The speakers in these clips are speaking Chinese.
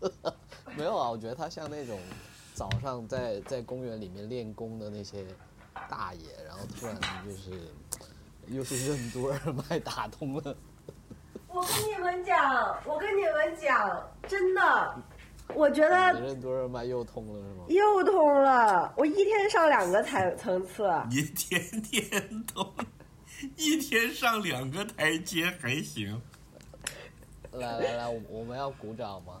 没有啊，我觉得他像那种早上在在公园里面练功的那些大爷，然后突然就是又是任督二脉打通了。我跟你们讲，我跟你们讲，真的，我觉得任督二脉又通了是吗？又通了，我一天上两个台层次，一天天通，一天上两个台阶还行。来来来，我们要鼓掌吗？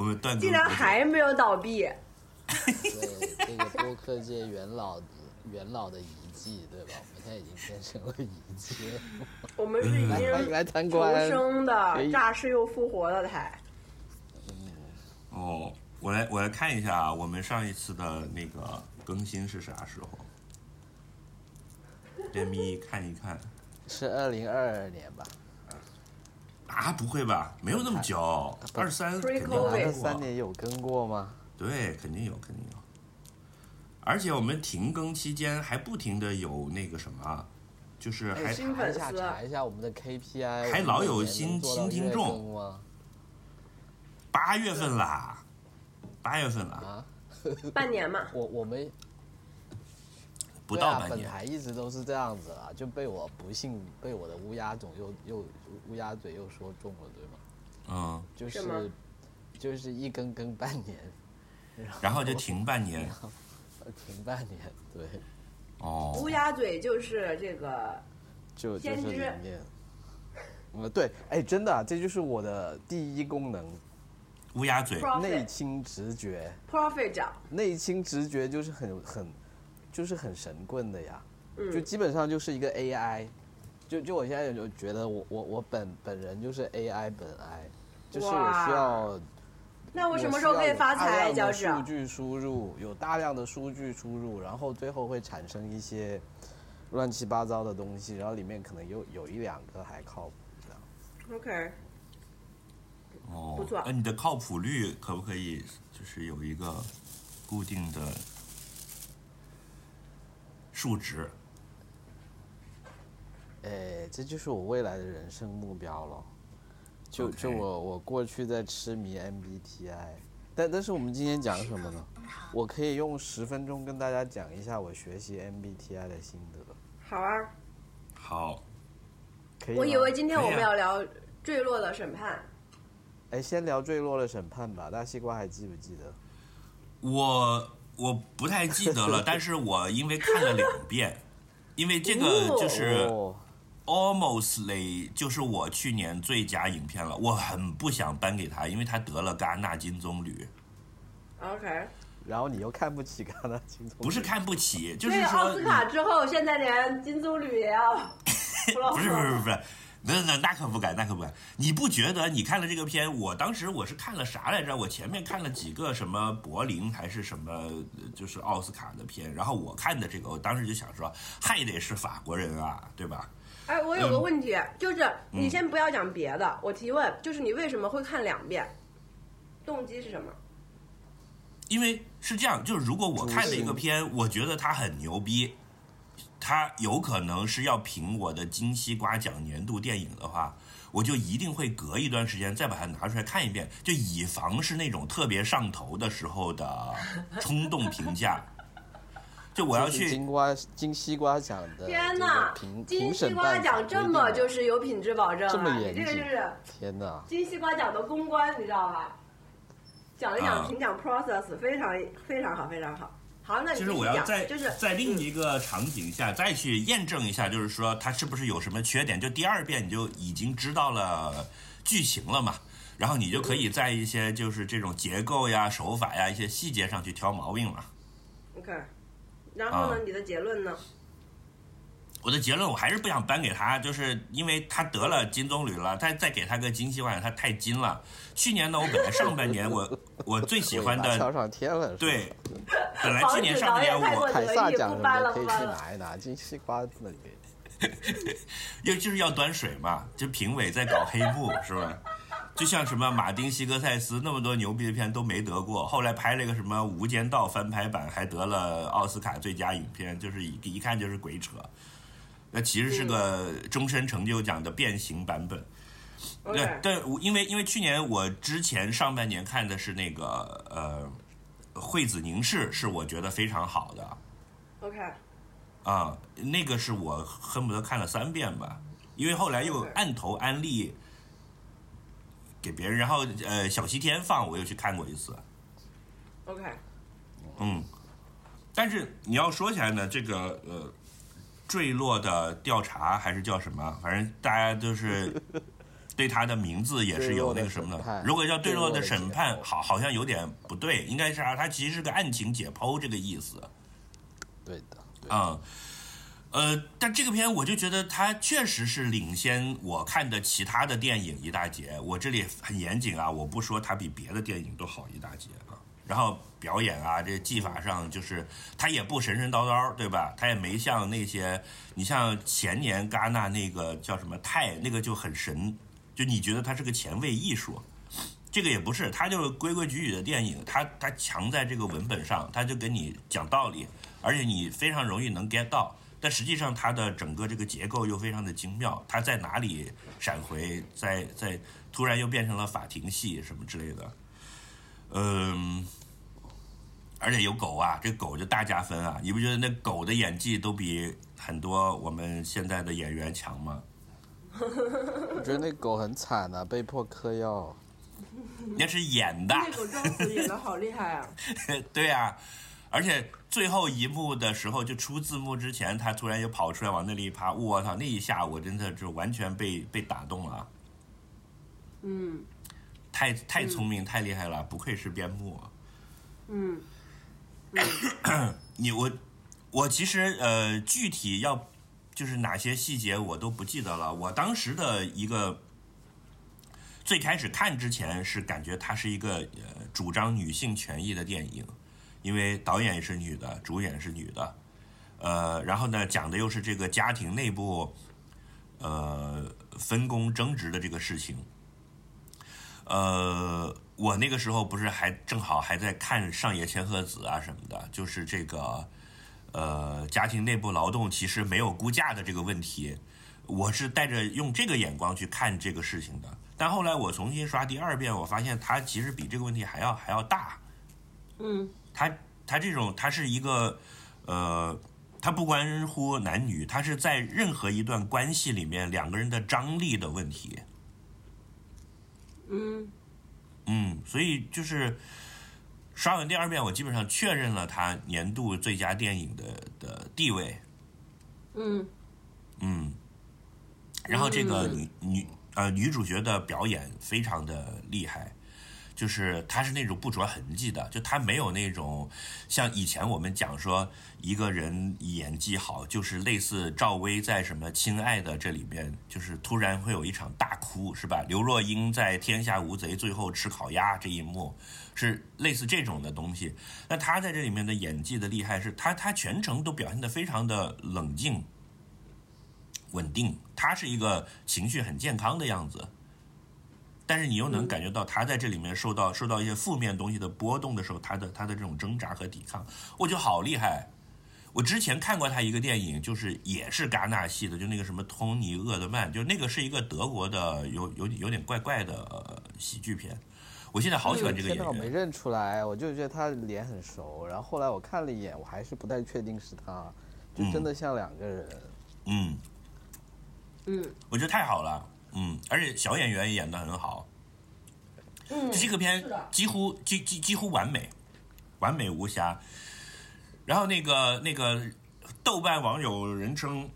我们断更竟然还没有倒闭，对，这个播客界元老元老的遗迹，对吧？我们现在已经变成了遗迹了。我们是已经来参重。生的诈尸又复活的台。哦，我来我来看一下啊，我们上一次的那个更新是啥时候？let me 看一看是二零二二年吧？啊，不会吧？没有那么久，二三肯定二三年有更过吗？对，肯定有，肯定有。而且我们停更期间还不停的有那个什么，就是还查一下粉丝查一下我们的 KPI，还老有新新听众吗？八月份啦，八月份啦，啊，半年嘛，我我们不对啊，到半年。本台一直都是这样子啊，就被我不幸被我的乌鸦总又又乌鸦嘴又说中了，对吗？嗯，就是吗就是一更更半年，然后就停半年。停半年，对，哦，乌鸦嘴就是这个就就是先知里面，呃，对，哎，真的啊、这就是我的第一功能，乌鸦嘴，内倾直觉，profit 涨，内倾直觉就是很很，就是很神棍的呀，嗯就基本上就是一个 AI，就就我现在就觉得我我我本本人就是 AI 本 I，就是我需要。那我什么时候可以发财，脚趾？有大量的数据输入有大量的数据输入，然后最后会产生一些乱七八糟的东西，然后里面可能有有一两个还靠谱这样。OK，哦，不错那你的靠谱率可不可以就是有一个固定的数值？哎，这就是我未来的人生目标了。就就我我过去在痴迷 MBTI，但但是我们今天讲什么呢？我可以用十分钟跟大家讲一下我学习 MBTI 的心得，好啊。好，可以？我以为今天我们要聊坠落的审判，哎，先聊坠落的审判吧。大西瓜还记不记得？我我不太记得了，但是我因为看了两遍，因为这个就是哦，Almostly 就是我去年最佳影片了，我很不想颁给他，因为他得了戛纳金棕榈，OK，然后你又看不起戛纳金棕榈，不是看不起，就是说奥斯卡之后，现在连金棕榈也要 不是不是不是，那那那可不敢，那可不敢。你不觉得你看了这个片？我当时我是看了啥来着？我前面看了几个什么柏林还是什么，呃就是奥斯卡的片。然后我看的这个，我当时就想说，还得是法国人啊，对吧？哎，我有个问题，就是你嗯先不要讲别的，我提问，就是你为什么会看两遍？动机是什么？因为是这样，就是如果我看了一个片，我觉得它很牛逼，它有可能是要评我的金西瓜奖年度电影的话，我就一定会隔一段时间再把它拿出来看一遍，就以防是那种特别上头的时候的 冲动评价。就我要去金瓜金西瓜奖的天哪哪，评金西瓜奖这么就是有品质保证这么严谨这个就是天哪！金西瓜奖的公关，你知道吧？讲一讲啊评奖 process 非常非常好，非常好。好，那你其实继续讲我要在就是在另一个场景下再去验证一下，就是说它是不是有什么缺点。就第二遍你就已经知道了剧情了嘛，然后你就可以在一些就是这种结构呀、手法呀、一些细节上去挑毛病了。OK，然后呢，啊你的结论呢？我的结论我还是不想颁给他，就是因为他得了金棕榈了，再再给他个金西瓜奖，他太金了。去年呢，我本来上半年我 我最喜欢的桥上天了，对，本来去年上半年我凯撒奖什么的可以去拿一拿，金西瓜那里 又就是要端水嘛，就评委在搞黑幕是吧？就像什么马丁·西格塞斯那么多牛逼的片都没得过，后来拍了个什么《无间道》翻拍版，还得了奥斯卡最佳影片，就是一一看就是鬼扯。那其实是个终身成就奖的变形版本。对，但因为因为去年我之前上半年看的是那个呃《惠子凝视》，是我觉得非常好的。OK，啊，那个是我恨不得看了三遍吧，因为后来又按头安利给别人，然后呃小西天放我又去看过一次，OK，嗯，但是你要说起来呢，这个呃坠落的调查还是叫什么，反正大家都是 对他的名字也是有那个什么的如果叫坠落的审判好好像有点不对，应该是啊，它其实是个案情解剖这个意思。对的，对啊、呃，但这个片我就觉得它确实是领先我看的其他的电影一大截。我这里很严谨啊，我不说它比别的电影都好一大截啊。然后表演啊，这技法上就是它也不神神叨叨，对吧？它也没像那些，你像前年戛纳那个叫什么泰，那个就很神，就你觉得它是个前卫艺术。这个也不是，它就是规规矩矩的电影，它它强在这个文本上，它就跟你讲道理，而且你非常容易能 get 到。但实际上，它的整个这个结构又非常的精妙，它在哪里闪回，在在突然又变成了法庭戏什么之类的，嗯，而且有狗啊，这狗就大加分啊！你不觉得那狗的演技都比很多我们现在的演员强吗？我觉得那狗很惨啊，被迫嗑药。那是演的，那狗装死演的好厉害啊！对啊，而且最后一幕的时候，就出字幕之前，他突然又跑出来往那里一趴，我操！那一下我真的就完全被被打动了，嗯太太聪明、太厉害了，不愧是边牧。嗯 你我我其实呃具体要就是哪些细节我都不记得了。我当时的一个最开始看之前是感觉它是一个呃主张女性权益的电影，因为导演也是女的，主演是女的，呃，然后呢讲的又是这个家庭内部呃分工争执的这个事情。呃，我那个时候不是还正好还在看上野千鹤子啊什么的，就是这个呃家庭内部劳动其实没有估价的这个问题，我是带着用这个眼光去看这个事情的。但后来我重新刷第二遍，我发现它其实比这个问题还要还要大。嗯它它这种它是一个呃，它不关乎男女，它是在任何一段关系里面两个人的张力的问题。嗯嗯，所以就是刷完第二遍，我基本上确认了它年度最佳电影的的地位。嗯嗯，然后这个女女呃女主角的表演非常的厉害，就是他是那种不着痕迹的，就他没有那种像以前我们讲说一个人演技好，就是类似赵薇在什么《亲爱的》这里面，就是突然会有一场大哭，是吧？刘若英在《天下无贼》最后吃烤鸭这一幕，是类似这种的东西。那她在这里面的演技的厉害是，她她全程都表现得非常的冷静。稳定，他是一个情绪很健康的样子，但是你又能感觉到他在这里面受到受到一些负面东西的波动的时候，他的他的这种挣扎和抵抗，我觉得好厉害。我之前看过他一个电影，就是也是戛纳系的，就那个什么托尼厄德曼，就那个是一个德国的有有有点怪怪的、呃喜剧片。我现在好喜欢这个演天呐，我没，认出来，我就觉得他脸很熟，然后后来我看了一眼，我还是不太确定是他，就真的像两个人。嗯，嗯我觉得太好了，嗯，而且小演员也演的很好。嗯，这个片几乎几几几乎完美，完美无瑕。然后那个那个豆瓣网友人称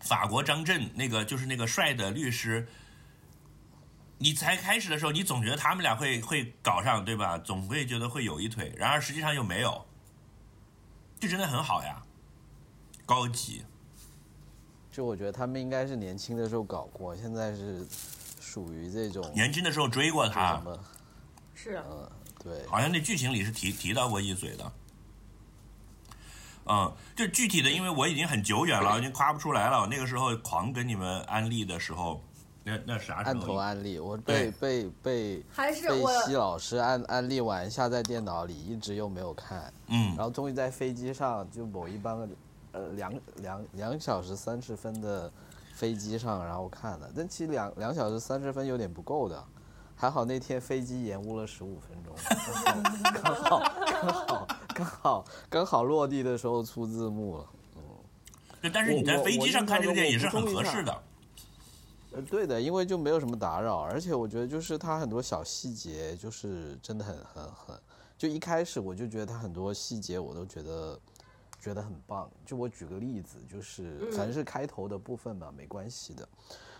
法国张震，那个就是那个帅的律师。你才开始的时候，你总觉得他们俩会会搞上，对吧？总会觉得会有一腿，然而实际上又没有，就真的很好呀，高级。就我觉得他们应该是年轻的时候搞过，现在是属于这种年轻的时候追过他，么，是嗯，对，好像那剧情里是提提到过一嘴的。嗯，就具体的，因为我已经很久远了，已经夸不出来了。我那个时候狂跟你们安利的时候，那那啥时按头？安利，我被被被被还是被西老师安安利完下在电脑里，一直又没有看，嗯然后终于在飞机上就某一班呃两两两小时三十分的飞机上，然后看的，但其实两两小时三十分有点不够的，还好那天飞机延误了十五分钟，刚好刚好刚好刚好落地的时候出字幕了。嗯但是你在飞机上看这个电影也是很合适的。呃，对的，因为就没有什么打扰，而且我觉得就是它很多小细节，就是真的很很很，就一开始我就觉得它很多细节我都觉得觉得很棒。就我举个例子，就是反正是开头的部分嘛，没关系的。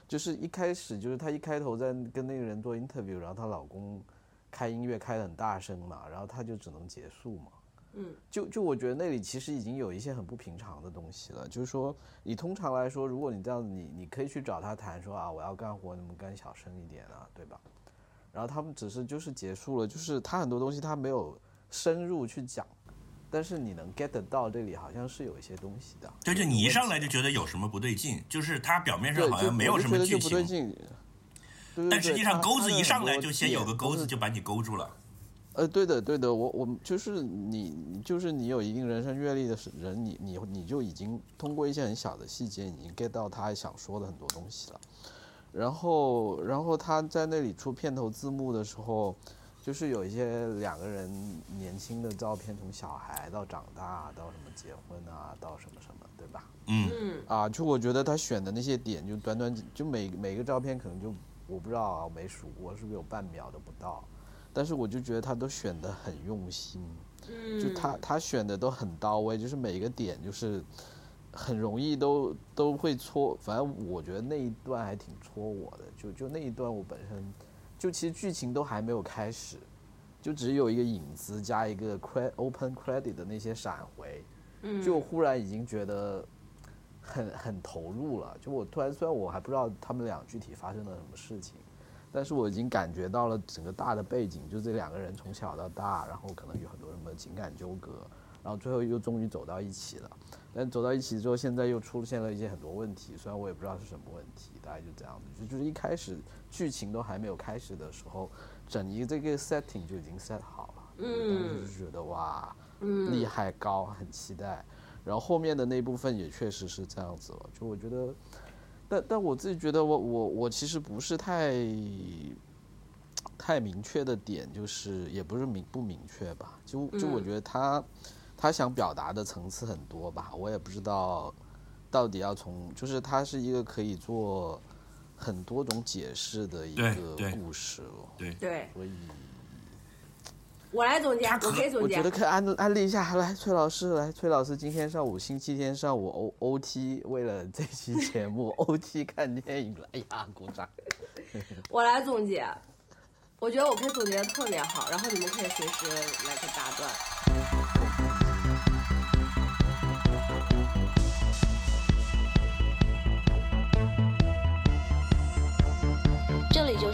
就是一开始就是她一开头在跟那个人做 interview，然后她老公开音乐开得很大声嘛，然后她就只能结束嘛。嗯，就就我觉得那里其实已经有一些很不平常的东西了，就是说你通常来说，如果你这样子，你你可以去找他谈说啊，我要干活，你们干小声一点啊，对吧？然后他们只是就是结束了，就是他很多东西他没有深入去讲，但是你能 get 得到这里好像是有一些东西的。对，就你一上来就觉得有什么不对劲，就是它表面上好像没有什么剧情，就不对劲。对对但实际上钩子一上来就先有个钩子就把你勾住了。呃，对的，对的，我我就是你，你就是你有一定人生阅历的人，你你你就已经通过一些很小的细节，已经 get 到他想说的很多东西了。然后，然后他在那里出片头字幕的时候，就是有一些两个人年轻的照片，从小孩到长大，到什么结婚啊，到什么什么，对吧？嗯，嗯啊，就我觉得他选的那些点，就短短几就每每个照片可能就我不知道啊，我没数过，是不是有半秒都不到？但是我就觉得他都选的很用心，嗯，就他他选的都很到位，就是每个点就是很容易都都会戳，反正我觉得那一段还挺戳我的，就就那一段我本身就其实剧情都还没有开始，就只有一个影子加一个 cred open credit 的那些闪回，嗯就忽然已经觉得很很投入了。就我突然虽然我还不知道他们俩具体发生了什么事情，但是我已经感觉到了整个大的背景，就这两个人从小到大，然后可能有很多什么情感纠葛，然后最后又终于走到一起了。但走到一起之后，现在又出现了一些很多问题，虽然我也不知道是什么问题，大概就这样子。就就是一开始剧情都还没有开始的时候，整一个这个 setting 就已经 set 好了。嗯当时就觉得哇，嗯厉害高，很期待。然后后面的那部分也确实是这样子了，就我觉得，但但我自己觉得我我我其实不是太太明确的点，就是也不是明不明确吧，就就我嗯觉得他他想表达的层次很多吧，我也不知道到底要从，就是它是一个可以做很多种解释的一个故事了，对所以。我来总结，我可以总结我觉得。可以安安利一下，来，崔老师，来，崔老师，今天上午星期天上午 O O T，为了这期节目 O T 看电影了，哎呀，鼓掌！我来总结，我觉得我可以总结的特别好，然后你们可以随时来个打断。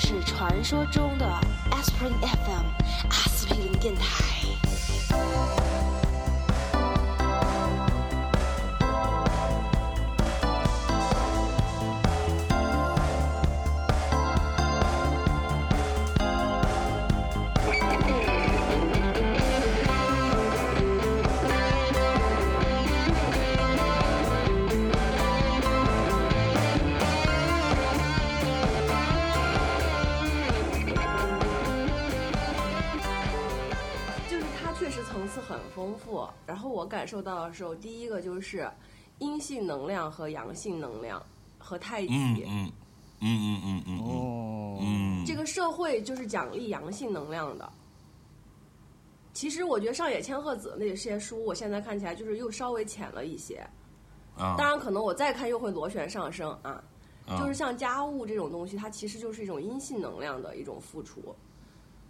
是传说中的 Aspirin FM 阿司匹林电台。丰富，然后我感受到的时候，第一个就是阴性能量和阳性能量和太极。嗯嗯嗯嗯嗯嗯哦，嗯，这个社会就是奖励阳性能量的。其实我觉得上野千鹤子那些书，我现在看起来就是又稍微浅了一些。啊当然，可能我再看又会螺旋上升啊。啊就是像家务这种东西，它其实就是一种阴性能量的一种付出。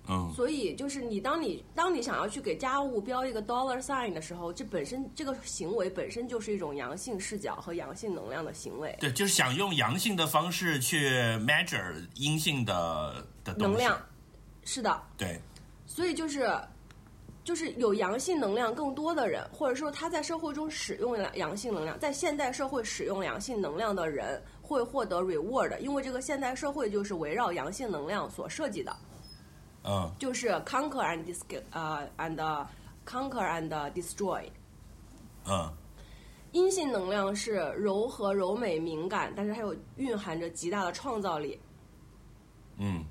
嗯。所以就是你当你当你想要去给家务标一个 dollar sign 的时候，这本身这个行为本身就是一种阳性视角和阳性能量的行为。对，就是想用阳性的方式去 measure 阴性的的能量，是的，对，所以就是就是有阳性能量更多的人，或者说他在社会中使用阳性能量，在现代社会使用阳性能量的人会获得 reward，因为这个现代社会就是围绕阳性能量所设计的，嗯就是 conquer and dis 呃 and conquer and destroy。嗯阴性能量是柔和、柔美、敏感，但是还有蕴含着极大的创造力。嗯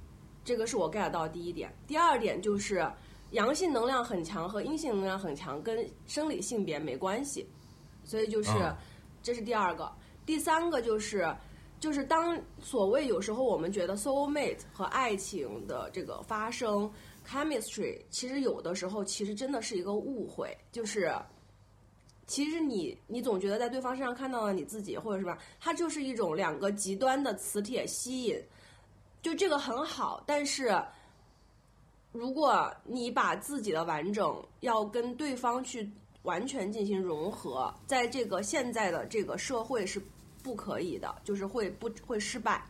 这个是我 get 到的第一点。第二点就是阳性能量很强和阴性能量很强跟生理性别没关系，所以就是、嗯这是第二个。第三个就是就是当所谓有时候我们觉得 soul mate 和爱情的这个发生 chemistry，其实有的时候其实真的是一个误会，就是。其实你你总觉得在对方身上看到了你自己，或者什么，它就是一种两个极端的磁铁吸引，就这个很好，但是如果你把自己的完整要跟对方去完全进行融合，在这个现在的这个社会是不可以的，就是会不会失败，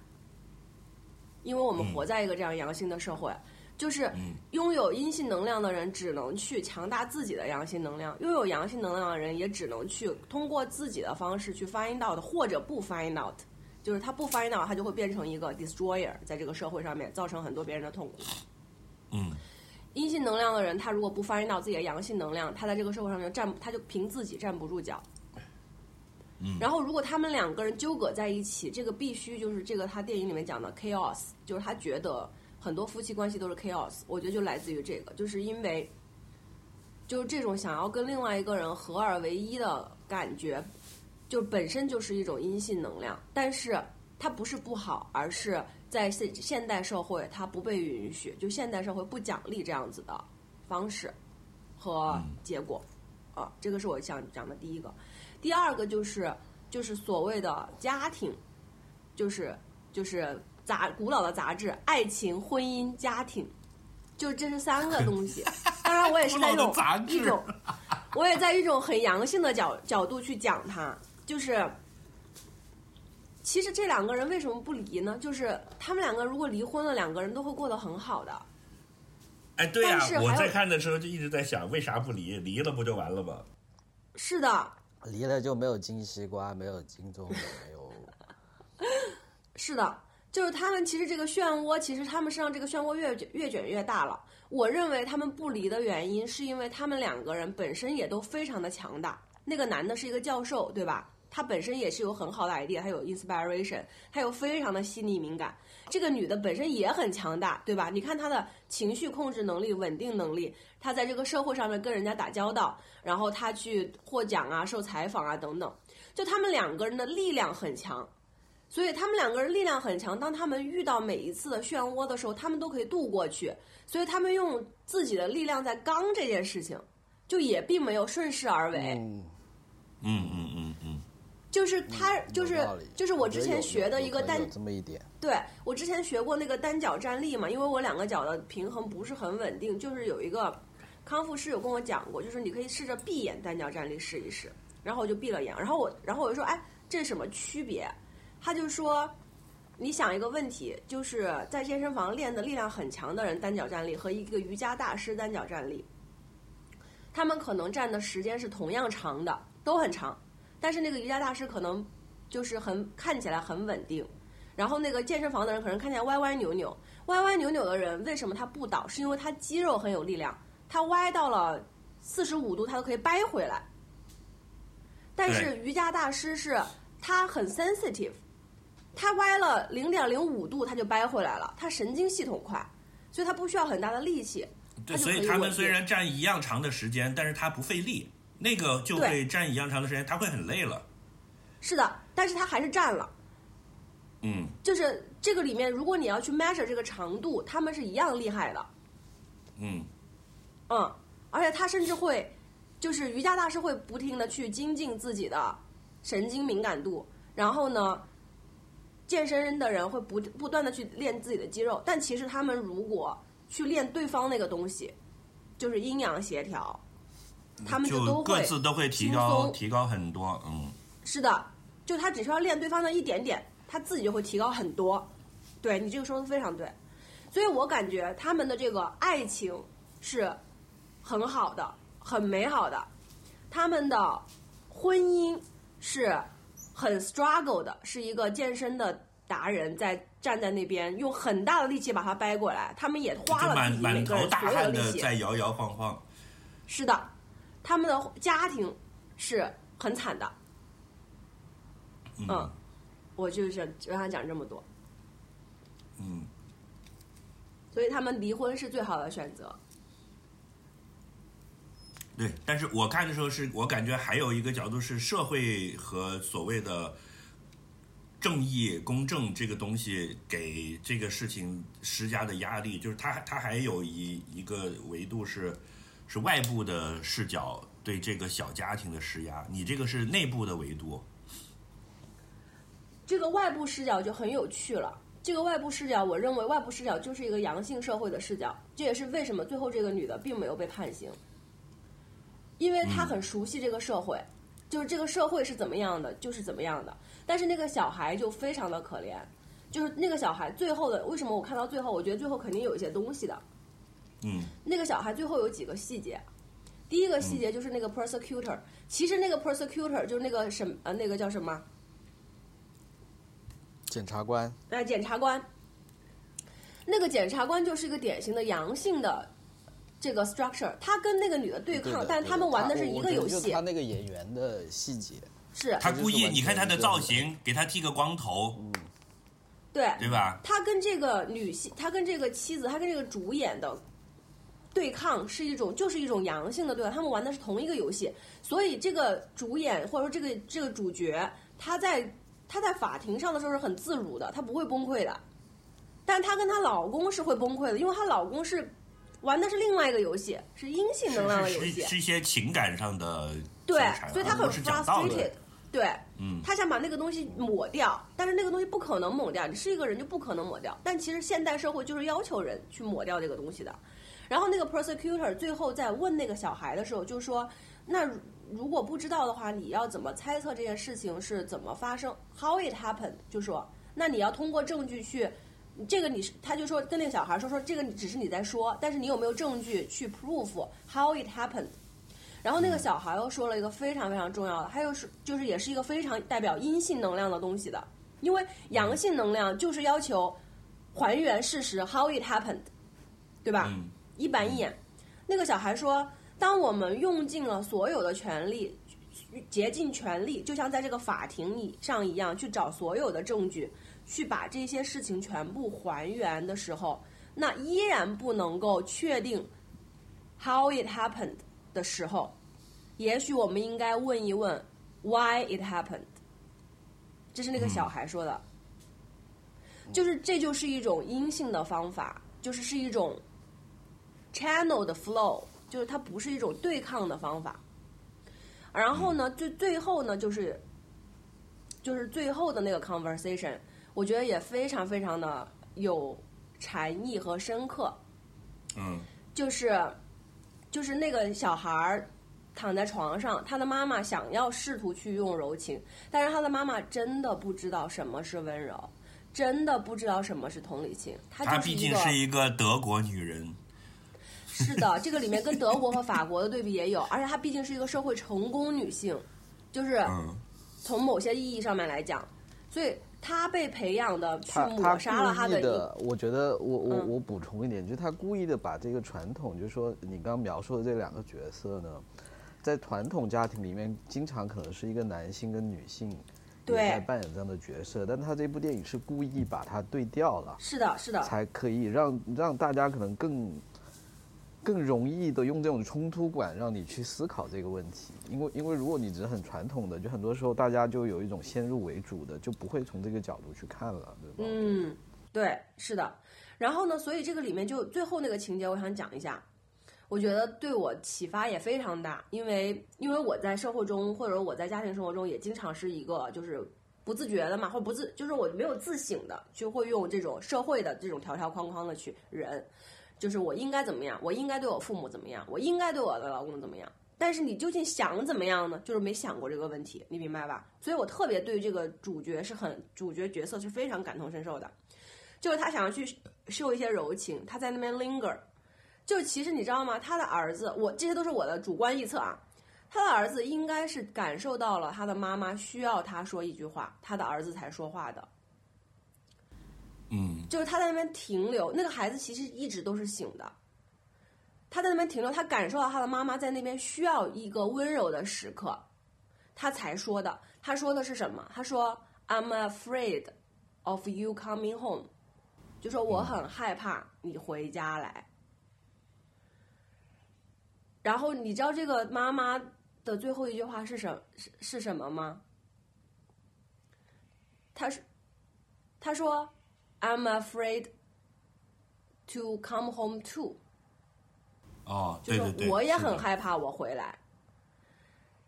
因为我们嗯活在一个这样阳性的社会。就是嗯拥有阴性能量的人只能去强大自己的阳性能量，拥有阳性能量的人也只能去通过自己的方式去 find out 或者不 find out，就是他不 find out，他就会变成一个 destroyer，在这个社会上面造成很多别人的痛苦。嗯阴性能量的人，他如果不 find out 自己的阳性能量，他在这个社会上面站，他就凭自己站不住脚。嗯然后，如果他们两个人纠葛在一起，这个必须就是这个他电影里面讲的 chaos，就是他觉得很多夫妻关系都是 chaos。我觉得就来自于这个，就是因为就是这种想要跟另外一个人合二为一的感觉，就本身就是一种阴性能量，但是它不是不好，而是在现现代社会它不被允许，就现代社会不奖励这样子的方式和结果。啊，这个是我想讲的第一个。第二个就是就是所谓的家庭，就是就是杂古老的杂志，爱情、婚姻、家庭，就这是三个东西。当然，我也是在一种一种，我也在一种很阳性的角角度去讲它，就是。其实这两个人为什么不离呢？就是他们两个如果离婚了，两个人都会过得很好的。哎，对呀、我在看的时候就一直在想，为啥不离？离了不就完了吗？是的，离了就没有金西瓜，没有金钟，没有 是的，就是他们其实这个漩涡，其实他们身上这个漩涡越卷越卷越大了。我认为他们不离的原因，是因为他们两个人本身也都非常的强大。那个男的是一个教授，对吧？她本身也是有很好的 idea，他有 inspiration，他有非常的细腻敏感。这个女的本身也很强大，对吧？你看她的情绪控制能力、稳定能力，她在这个社会上面跟人家打交道，然后她去获奖啊、受采访啊等等，就他们两个人的力量很强。所以他们两个人力量很强，当他们遇到每一次的漩涡的时候，他们都可以渡过去。所以他们用自己的力量在刚这件事情，就也并没有顺势而为。嗯嗯嗯，就是他，就是就是我之前学的一个单对我之前学过那个单脚站立嘛，因为我两个脚的平衡不是很稳定，就是有一个康复师有跟我讲过，就是你可以试着闭眼单脚站立试一试，然后我就闭了眼，然后我然后我就说，哎，这是什么区别？他就说，你想一个问题，就是在健身房练的力量很强的人单脚站立和一个瑜伽大师单脚站立，他们可能站的时间是同样长的，都很长，但是那个瑜伽大师可能就是很看起来很稳定。然后那个健身房的人可能看起来歪歪扭扭，歪歪扭扭的人为什么他不倒？是因为他肌肉很有力量，他歪到了四十五度，他都可以掰回来。但是瑜伽大师是他很 sensitive，他歪了零点零五度他就掰回来了，他神经系统快，所以他不需要很大的力气。对，所以他们虽然站一样长的时间，但是他不费力，那个就会站一样长的时间，他会很累了。是的，但是他还是站了。嗯就是这个里面，如果你要去 measure 这个长度，他们是一样厉害的。嗯嗯，而且他甚至会，就是瑜伽大师会不停的去精进自己的神经敏感度，然后呢，健身的人会不不断的去练自己的肌肉，但其实他们如果去练对方那个东西，就是阴阳协调，他们就都会各自都会提高提高很多，嗯是的，就他只需要练对方的一点点，他自己就会提高很多。对你这个说的非常对，所以我感觉他们的这个爱情是很好的，很美好的，他们的婚姻是很 struggle 的，是一个健身的达人在站在那边用很大的力气把它掰过来，他们也花了自己满满头每个人大汗的所有的力气。在摇摇晃晃，是的，他们的家庭是很惨的。嗯，我就是让他讲这么多，嗯，所以他们离婚是最好的选择。对。但是我看的时候是，我感觉还有一个角度是社会和所谓的正义、公正这个东西给这个事情施加的压力，就是他他还有一一个维度是是外部的视角对这个小家庭的施压，你这个是内部的维度。这个外部视角就很有趣了。这个外部视角，我认为外部视角就是一个阳性社会的视角，这也是为什么最后这个女的并没有被判刑，因为她很熟悉这个社会，就是这个社会是怎么样的，就是怎么样的。但是那个小孩就非常的可怜，就是那个小孩最后的为什么我看到最后，我觉得最后肯定有一些东西的。嗯。那个小孩最后有几个细节，第一个细节就是那个 persecutor，、其实那个 persecutor 就是那个什呃那个叫什么？检察官。呃，检察官，那个检察官就是一个典型的阳性的这个 structure，他跟那个女的对抗，但他们玩的是一个游戏。他，那个演员的细节，是。他故意，你看他的造型，给他剃个光头，对，对吧？他跟这个女性，他跟这个妻子，他跟这个主演的对抗是一种，就是一种阳性的对抗。他们玩的是同一个游戏，所以这个主演或者说这个这个主角，他在他在法庭上的时候是很自如的，他不会崩溃的。但她跟她老公是会崩溃的，因为她老公是玩的是另外一个游戏，是阴性能量的游戏是一些情感上的对，所以他很 frustrated。对，嗯他想把那个东西抹掉，但是那个东西不可能抹掉，你是一个人就不可能抹掉。但其实现代社会就是要求人去抹掉这个东西的。然后那个 prosecutor 最后在问那个小孩的时候，就说：“那如果不知道的话，你要怎么猜测这件事情是怎么发生？How it happened？” 就说，那你要通过证据去，这个你是，他就说跟那个小孩说说这个只是你在说，但是你有没有证据去 prove how it happened？然后那个小孩又说了一个非常非常重要的，他又是就是也是一个非常代表阴性能量的东西的，因为阳性能量就是要求还原事实，how it happened，对吧？一板一眼。那个小孩说，当我们用尽了所有的权利，竭尽全力，就像在这个法庭以上一样，去找所有的证据，去把这些事情全部还原的时候，那依然不能够确定 how it happened 的时候，也许我们应该问一问 why it happened。这是那个小孩说的，就是这就是一种阴性的方法，就是是一种 channel 的 flow，就是它不是一种对抗的方法。然后呢，最最后呢，就是就是最后的那个 conversation，我觉得也非常非常的有禅意和深刻。嗯就是就是那个小孩儿躺在床上，他的妈妈想要试图去用柔情，但是他的妈妈真的不知道什么是温柔，真的不知道什么是同理心。她她毕竟是一个德国女人，是的，这个里面跟德国和法国的对比也有，而且她毕竟是一个社会成功女性，就是嗯。从某些意义上面来讲，所以她被培养的去抹杀了她的我觉得我我嗯。我补充一点，就是她故意的把这个传统，就是说你刚刚描述的这两个角色呢，在传统家庭里面，经常可能是一个男性跟女性对在扮演这样的角色，但他这部电影是故意把它对调了，是的，是的，才可以让让大家可能更更容易的用这种冲突感让你去思考这个问题，因为因为如果你只是很传统的，就很多时候大家就有一种先入为主的，就不会从这个角度去看了，对吧？嗯，对，是的。然后呢，所以这个里面就最后那个情节，我想讲一下。我觉得对我启发也非常大，因为因为我在社会中或者我在家庭生活中也经常是一个就是不自觉的嘛，或不自就是我没有自省的，就会用这种社会的这种条条框框的去人。就是我应该怎么样，我应该对我父母怎么样，我应该对我的老公怎么样。但是你究竟想怎么样呢？就是没想过这个问题，你明白吧？所以我特别对这个主角是很主角角色是非常感同身受的，就是他想要去秀一些柔情，他在那边 linger，就其实你知道吗？他的儿子，我这些都是我的主观臆测啊。他的儿子应该是感受到了他的妈妈需要他说一句话，他的儿子才说话的。嗯，就是他在那边停留，那个孩子其实一直都是醒的。他在那边停留，他感受到他的妈妈在那边需要一个温柔的时刻，他才说的。他说的是什么？他说：“I'm afraid of you coming home。”就说我很害怕你回家来。然后你知道这个妈妈的最后一句话是什是是什么吗？他是他说：“I'm afraid to come home too。”哦，就是对对对，我也很害怕我回来。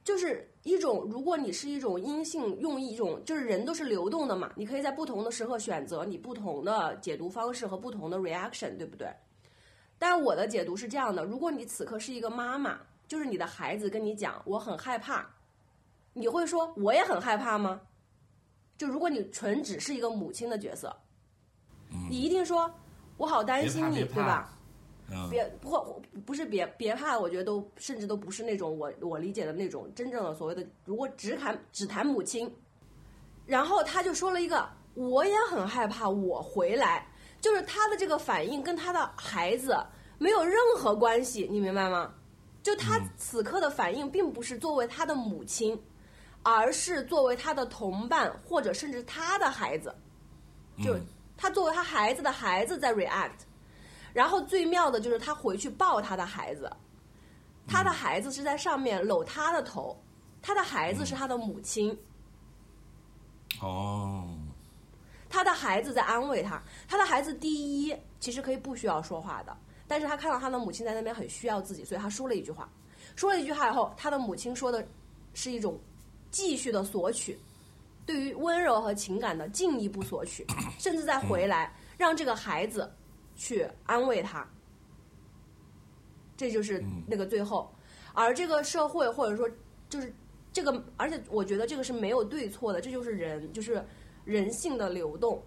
就是一种，如果你是一种阴性，用一种就是人都是流动的嘛，你可以在不同的时刻选择你不同的解读方式和不同的 reaction，对不对？但我的解读是这样的：如果你此刻是一个妈妈，就是你的孩子跟你讲我很害怕，你会说我也很害怕吗？就如果你纯只是一个母亲的角色，你一定说我好担心你，对吧？嗯，别不不是别别怕，我觉得都甚至都不是那种我我理解的那种真正的所谓的，如果只谈只谈母亲，然后他就说了一个，我也很害怕我回来，就是他的这个反应跟他的孩子没有任何关系，你明白吗？就他此刻的反应并不是作为他的母亲，而是作为他的同伴或者甚至他的孩子，就嗯他作为他孩子的孩子在 react。然后最妙的就是他回去抱他的孩子，他的孩子是在上面搂他的头，他的孩子是他的母亲，哦，他的孩子在安慰他，他的孩子第一其实可以不需要说话的，但是他看到他的母亲在那边很需要自己，所以他说了一句话，说了一句话以后，他的母亲说的是一种继续的索取，对于温柔和情感的进一步索取，甚至再回来让这个孩子去安慰他，这就是那个最后，而这个社会或者说就是这个，而且我觉得这个是没有对错的，这就是人，就是人性的流动。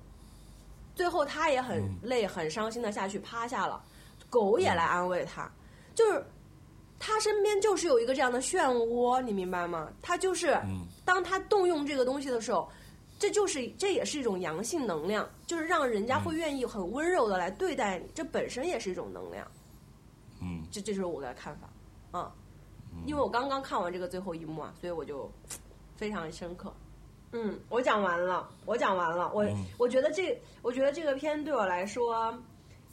最后他也很累、很伤心的下去趴下了，狗也来安慰他，就是他身边就是有一个这样的漩涡，你明白吗？他就是嗯当他动用这个东西的时候，这就是这也是一种阳性能量，就是让人家会愿意很温柔的来对待你，这本身也是一种能量。嗯这这就是我的看法，啊，因为我刚刚看完这个最后一幕啊，所以我就非常深刻。嗯，我讲完了，我讲完了，我、嗯我觉得这我觉得这个片对我来说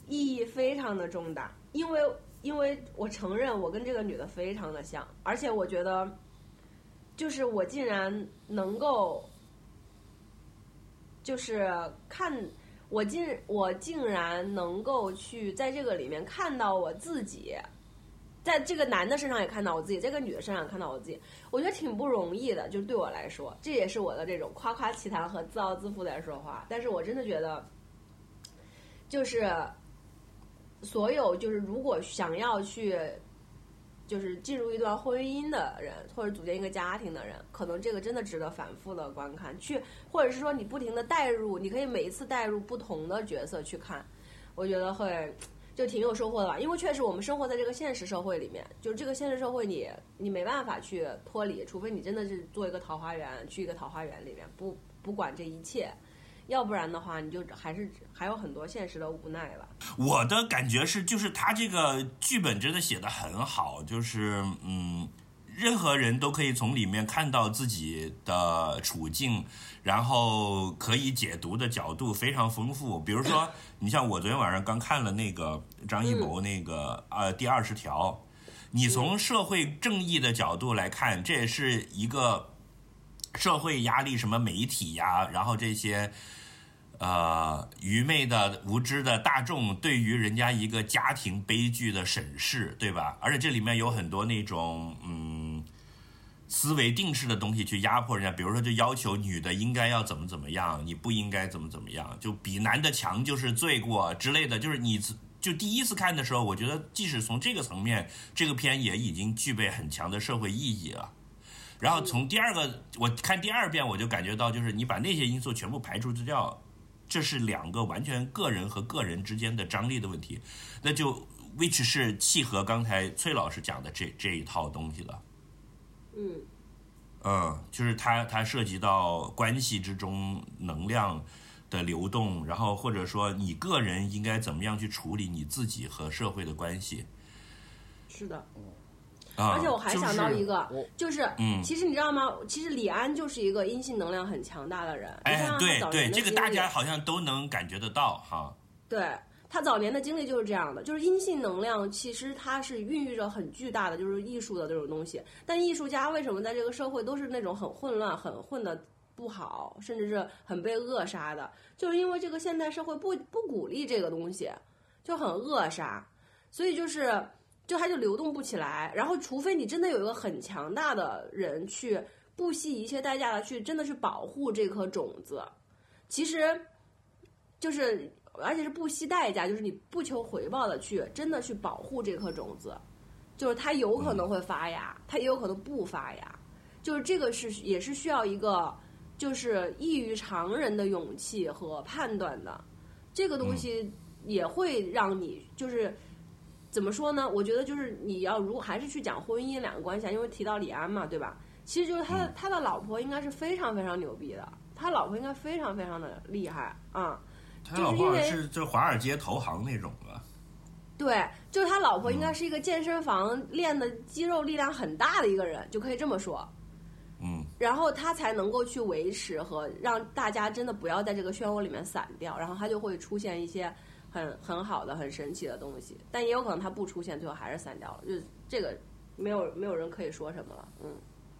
意义非常的重大，因为因为我承认我跟这个女的非常的像，而且我觉得就是我竟然能够就是看我竟我竟然能够去在这个里面看到我自己，在这个男的身上也看到我自己，在这个女的身上也看到我自己，我觉得挺不容易的。就是对我来说，这也是我的这种夸夸其谈和自傲自负在说话。但是我真的觉得，就是所有就是如果想要去。就是进入一段婚姻的人，或者组建一个家庭的人，可能这个真的值得反复的观看，去或者是说你不停的带入，你可以每一次带入不同的角色去看，我觉得会就挺有收获的吧。因为确实我们生活在这个现实社会里面，就是这个现实社会你你没办法去脱离，除非你真的是做一个桃花源，去一个桃花源里面，不不管这一切，要不然的话，你就还是还有很多现实的无奈吧。我的感觉是，就是他这个剧本真的写的很好，就是嗯，任何人都可以从里面看到自己的处境，然后可以解读的角度非常丰富。比如说，你像我昨天晚上刚看了那个张艺谋那个、呃第二十条，你从社会正义的角度来看，这也是一个社会压力，什么媒体呀，然后这些。呃，愚昧的、无知的大众对于人家一个家庭悲剧的审视，对吧？而且这里面有很多那种嗯思维定式的东西去压迫人家，比如说就要求女的应该要怎么怎么样，你不应该怎么怎么样，就比男的强就是罪过之类的，就是你就第一次看的时候，我觉得即使从这个层面，这个片也已经具备很强的社会意义了。然后从第二个，我看第二遍，我就感觉到，就是你把那些因素全部排除掉，这是两个完全个人和个人之间的张力的问题，那就 which 是契合刚才崔老师讲的这这一套东西了。嗯嗯，就是它它涉及到关系之中能量的流动，然后或者说你个人应该怎么样去处理你自己和社会的关系是的。啊。而且我还想到一个，就是，嗯其实你知道吗？其实李安就是一个阴性能量很强大的人。哎对对，这个大家好像都能感觉得到哈。对他早年的经历就是这样的，就是阴性能量，其实它是孕育着很巨大的就是艺术的这种东西。但艺术家为什么在这个社会都是那种很混乱、很混的不好，甚至是很被扼杀的？就是因为这个现代社会不不鼓励这个东西，就很扼杀，所以就是就它就流动不起来。然后，除非你真的有一个很强大的人去不惜一切代价的去真的去保护这颗种子，其实就是而且是不惜代价，就是你不求回报的去真的去保护这颗种子，就是它有可能会发芽，它也有可能不发芽，就是这个是也是需要一个就是异于常人的勇气和判断的，这个东西也会让你就是。怎么说呢？我觉得就是你要如果还是去讲婚姻两个关系啊，因为提到李安嘛，对吧？其实就是他的、他的老婆应该是非常非常牛逼的，他老婆应该非常非常的厉害啊、他老婆是就华尔街投行那种的，对，就是他老婆应该是一个健身房练的肌肉力量很大的一个人，就可以这么说。嗯，然后他才能够去维持和让大家真的不要在这个漩涡里面散掉，然后他就会出现一些很很好的、很神奇的东西。但也有可能他不出现，最后还是散掉了，就这个没有没有人可以说什么了。嗯，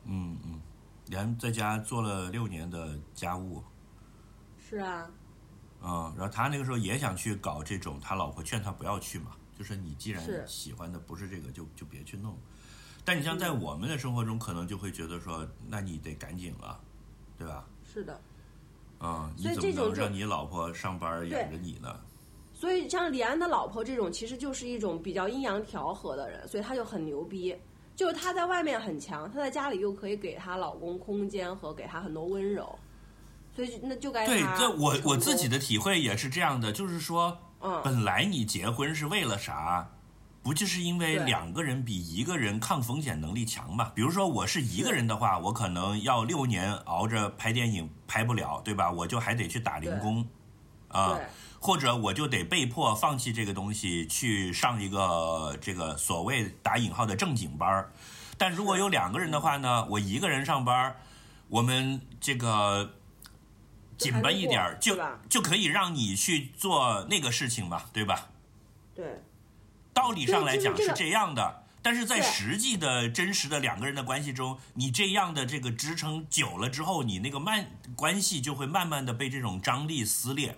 嗯嗯，连在家做了六年的家务，是啊，嗯，然后他那个时候也想去搞这种，他老婆劝他不要去嘛，就是你既然喜欢的不是这个，就就别去弄。但你像在我们的生活中，可能就会觉得说，那你得赶紧了，对吧？是的。嗯，你所以怎么这种就能让你老婆上班养着你呢？所以像李安的老婆这种，其实就是一种比较阴阳调和的人，所以他就很牛逼。就是他在外面很强，他在家里又可以给她老公空间和给他很多温柔，所以那就该对，他这我我自己的体会也是这样的，就是说，嗯本来你结婚是为了啥？不就是因为两个人比一个人抗风险能力强嘛？比如说我是一个人的话，我可能要六年熬着拍电影拍不了，对吧？我就还得去打零工，啊对，或者我就得被迫放弃这个东西，去上一个这个所谓打引号的正经班儿。但如果有两个人的话呢，我一个人上班，我们这个紧巴一点儿，就就可以让你去做那个事情嘛，对吧？对道理上来讲是这样的，但是在实际的真实的两个人的关系中，你这样的这个支撑久了之后，你那个慢关系就会慢慢的被这种张力撕裂。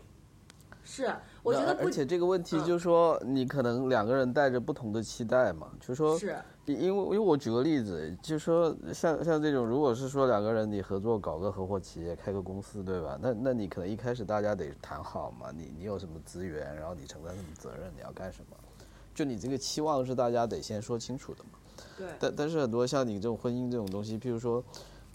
是，我觉得不而且这个问题嗯就是说，你可能两个人带着不同的期待嘛，就是说，是因因为因为我举个例子，就是说像像这种，如果是说两个人你合作搞个合伙企业，开个公司，对吧？那那你可能一开始大家得谈好嘛，你你有什么资源，然后你承担什么责任，你要干什么，就你这个期望是大家得先说清楚的嘛。对但但是很多像你这种婚姻这种东西，譬如说，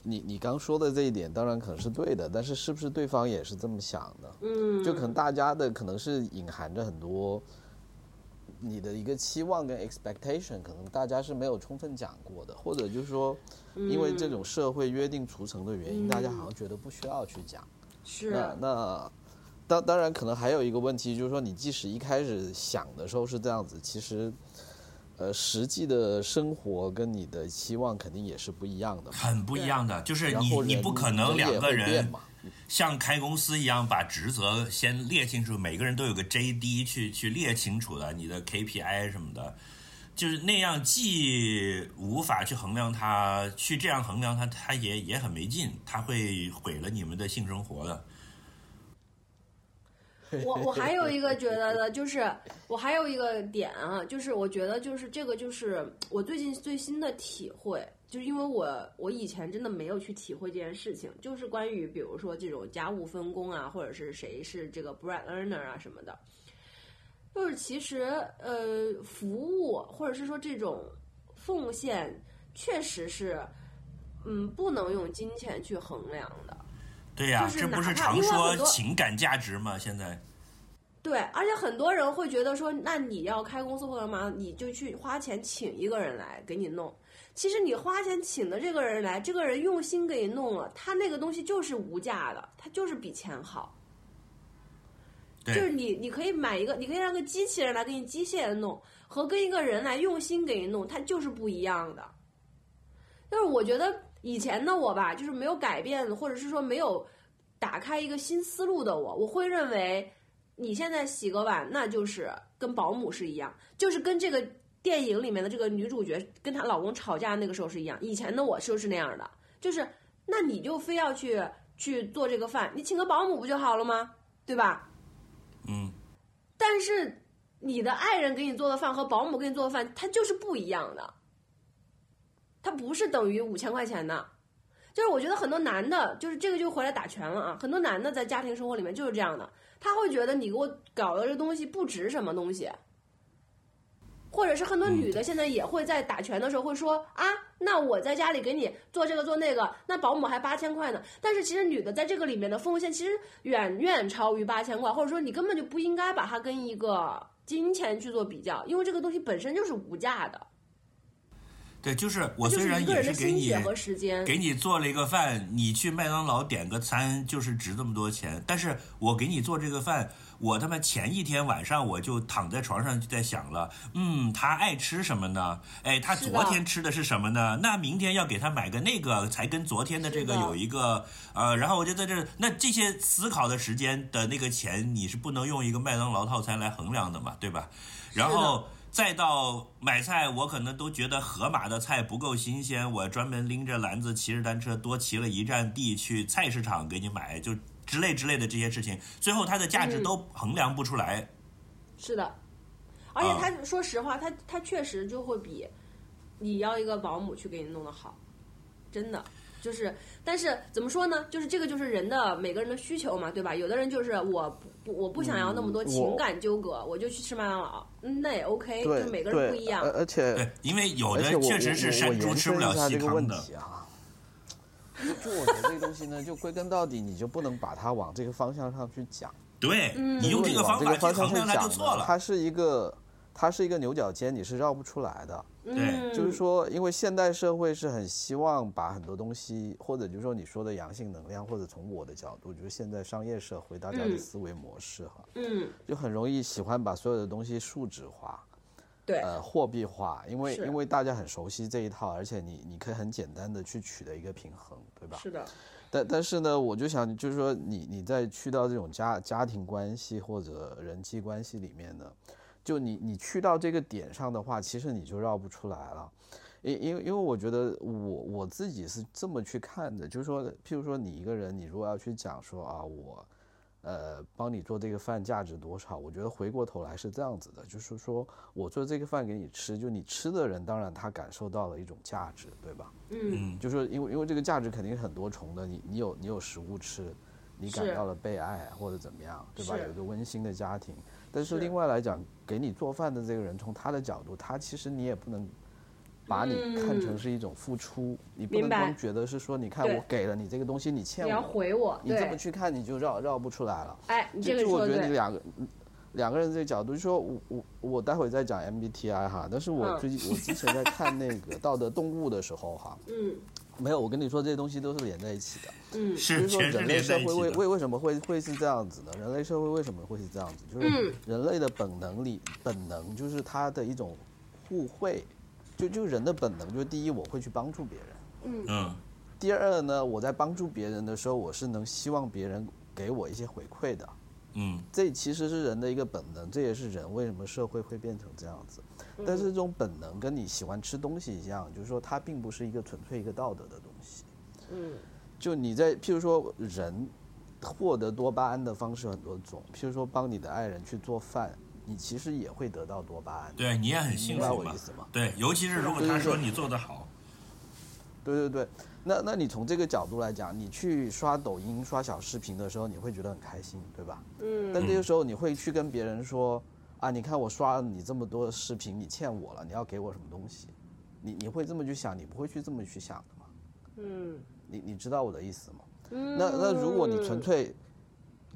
你你刚说的这一点，当然可能是对的，但是是不是对方也是这么想的？嗯，就可能大家的可能是隐含着很多你的一个期望跟 expectation，可能大家是没有充分讲过的，或者就是说，因为这种社会约定俗成的原因，大家好像觉得不需要去讲。是那那当当然可能还有一个问题，就是说你即使一开始想的时候是这样子，其实。呃，实际的生活跟你的期望肯定也是不一样的。很不一样的，就是你你不可能两个人。像开公司一样把职责先列清楚，每个人都有个 JD 去去列清楚的，你的 KPI 什么的，就是那样既无法去衡量它，去这样衡量它，它也也很没劲，它会毁了你们的性生活的。我我还有一个觉得的，就是我还有一个点啊，就是我觉得就是这个就是我最近最新的体会，就是因为我我以前真的没有去体会这件事情，就是关于比如说这种家务分工啊，或者是谁是这个 bread earner 啊什么的。就是其实呃，服务或者是说这种奉献，确实是嗯不能用金钱去衡量的。对呀、就是这不是常说情感价值吗？现在对，而且很多人会觉得说，那你要开公司或者干嘛，你就去花钱请一个人来给你弄。其实你花钱请的这个人来，这个人用心给你弄了，他那个东西就是无价的，他就是比钱好。就是你，你可以买一个，你可以让个机器人来给你机械的弄，和跟一个人来用心给你弄，它就是不一样的。但是我觉得以前的我吧，就是没有改变，或者是说没有打开一个新思路的我，我会认为你现在洗个碗，那就是跟保姆是一样，就是跟这个电影里面的这个女主角跟她老公吵架那个时候是一样。以前的我就是那样的，就是那你就非要去去做这个饭，你请个保姆不就好了吗？对吧？嗯，但是你的爱人给你做的饭和保姆给你做的饭，它就是不一样的，它不是等于五千块钱的。就是我觉得很多男的，就是这个就回来打拳了啊！很多男的在家庭生活里面就是这样的，他会觉得你给我搞的这东西不值什么东西，或者是很多女的现在也会在打拳的时候会说啊，那我在家里给你做这个做那个，那保姆还八千块呢。但是其实女的在这个里面的奉献其实远远超于八千块，或者说你根本就不应该把它跟一个金钱去做比较，因为这个东西本身就是无价的，对，就是我虽然也是给你。给你做了一个饭，你去麦当劳点个餐就是值这么多钱，但是我给你做这个饭，我他妈前一天晚上我就躺在床上就在想了，嗯，他爱吃什么呢？哎，他昨天吃的是什么呢？那明天要给他买个那个，才跟昨天的这个有一个呃，然后我就在这儿，那这些思考的时间的那个钱，你是不能用一个麦当劳套餐来衡量的嘛，对吧？然后再到买菜，我可能都觉得盒马的菜不够新鲜，我专门拎着篮子骑着单车多骑了一站地去菜市场给你买，就之类之类的这些事情，最后它的价值嗯。都衡量不出来。是的，而且啊。他说实话，他他确实就会比你要一个保姆去给你弄得好，真的就是。但是怎么说呢？就是这个就是人的每个人的需求嘛，对吧？有的人就是我不不我不想要那么多嗯情感纠葛，我就去吃麦当劳，嗯，那也 OK，对就每个人不一样而。且对，因为有的而且我确实是我我山猪延伸一吃不了细下这个问糠的。题啊。就我觉得这个东西呢，就归根到底，你就不能把它往这个方向上去讲。对嗯你用这个方法去这个方向衡量它就去讲呢，错了。它是一个，它是一个牛角尖，你是绕不出来的。嗯，就是说，因为现代社会是很希望把很多东西，或者就是说你说的阳性能量，或者从我的角度，就是现在商业社会大家的嗯。思维模式哈，嗯，就很容易喜欢把所有的东西数值化，对，呃，货币化，因为因为大家很熟悉这一套，而且你你可以很简单的去取得一个平衡，对吧？是的，但但是呢，我就想，就是说你你在去到这种家家庭关系或者人际关系里面呢，就你你去到这个点上的话，其实你就绕不出来了。因因为因为我觉得我我自己是这么去看的，就是说，譬如说你一个人，你如果要去讲说啊，我呃帮你做这个饭价值多少，我觉得回过头来是这样子的，就是说我做这个饭给你吃，就你吃的人，当然他感受到了一种价值，对吧？嗯，就是说因为因为这个价值肯定是很多重的，你你有你有食物吃，你感到了被爱或者怎么样，对吧？有一个温馨的家庭，但是是另外来讲，给你做饭的这个人，从他的角度，他其实你也不能把你看成嗯是一种付出，你不能光觉得是说，你看我给了你这个东西，你欠我你要我，回我，你这么，去看，你就绕绕不出来了。哎，你这个说的就我觉得你，两个两个人这个角度，就说我我我待会再讲 MBTI 哈，但是我嗯最近、我之前在看那个《道德动物》的时候哈，嗯没有，我跟你说这些东西都是连在一起的。嗯就是是说全是人类连在社会为一起的。为为什么会会是这样子呢？人类社会为什么会是这样子？就是嗯人类的本能里本能就是它的一种互惠，就就人的本能，就是第一我会去帮助别人，嗯嗯，第二呢，我在帮助别人的时候，我是能希望别人给我一些回馈的。嗯，这其实是人的一个本能，这也是人为什么社会会变成这样子。但是这种本能跟你喜欢吃东西一样，就是说它并不是一个纯粹一个道德的东西。嗯就你在譬如说人获得多巴胺的方式很多种，譬如说帮你的爱人去做饭，你其实也会得到多巴胺。对你也很幸明白福我意思吗？对，尤其是如果他说你做得好，对对对，那那你从这个角度来讲，你去刷抖音、刷小视频的时候，你会觉得很开心，对吧？嗯但这个时候你会去跟别人说，啊，你看我刷了你这么多视频，你欠我了，你要给我什么东西？你你会这么去想，你不会去这么去想的吗？嗯你你知道我的意思吗？嗯，那那如果你纯粹，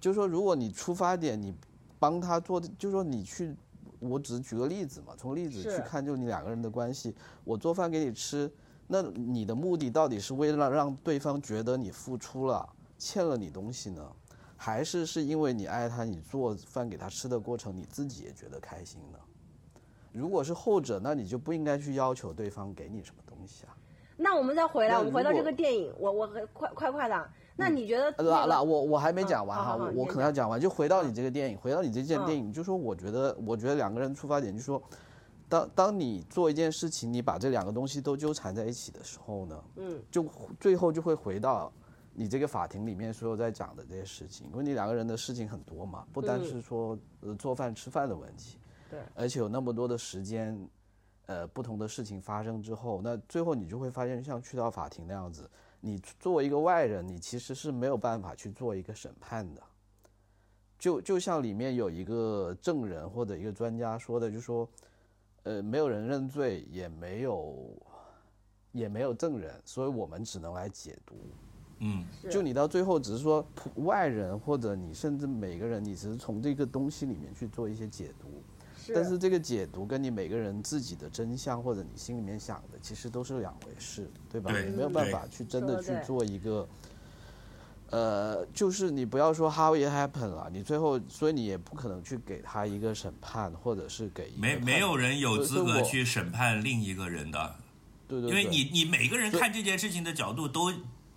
就是说，如果你出发点你帮他做，就是说你去，我只是举个例子嘛，从例子去看，就你两个人的关系，我做饭给你吃，那你的目的到底是为了让对方觉得你付出了，欠了你东西呢，还是是因为你爱他，你做饭给他吃的过程你自己也觉得开心呢？如果是后者，那你就不应该去要求对方给你什么东西啊。那我们再回来，我们回到这个电影，我我快快快的，那你觉得呃我我还没嗯讲完哈，我我可能要讲完，就回到你这个电影，回到你这件嗯电影，就说我觉得，我觉得两个人出发点就是说，当当你做一件事情，你把这两个东西都纠缠在一起的时候呢，嗯，就最后就会回到你这个法庭里面所有在讲的这些事情，因为你两个人的事情很多嘛，不单嗯是说呃做饭吃饭的问题，对而且有那么多的时间，呃，不同的事情发生之后，那最后你就会发现，像去到法庭那样子，你作为一个外人，你其实是没有办法去做一个审判的。就就像里面有一个证人或者一个专家说的，就说，呃，没有人认罪，也没有，也没有证人，所以我们只能来解读。嗯，就你到最后只是说普外人或者你甚至每个人，你只是从这个东西里面去做一些解读。但是这个解读跟你每个人自己的真相或者你心里面想的，其实都是两回事，对吧？对你没有办法去真的去做一个，呃，就是你不要说 how it happened 了，你最后，所以你也不可能去给他一个审判，或者是给一个没没有人有资格去审判另一个人的，对对。对，因为你你每个人看这件事情的角度都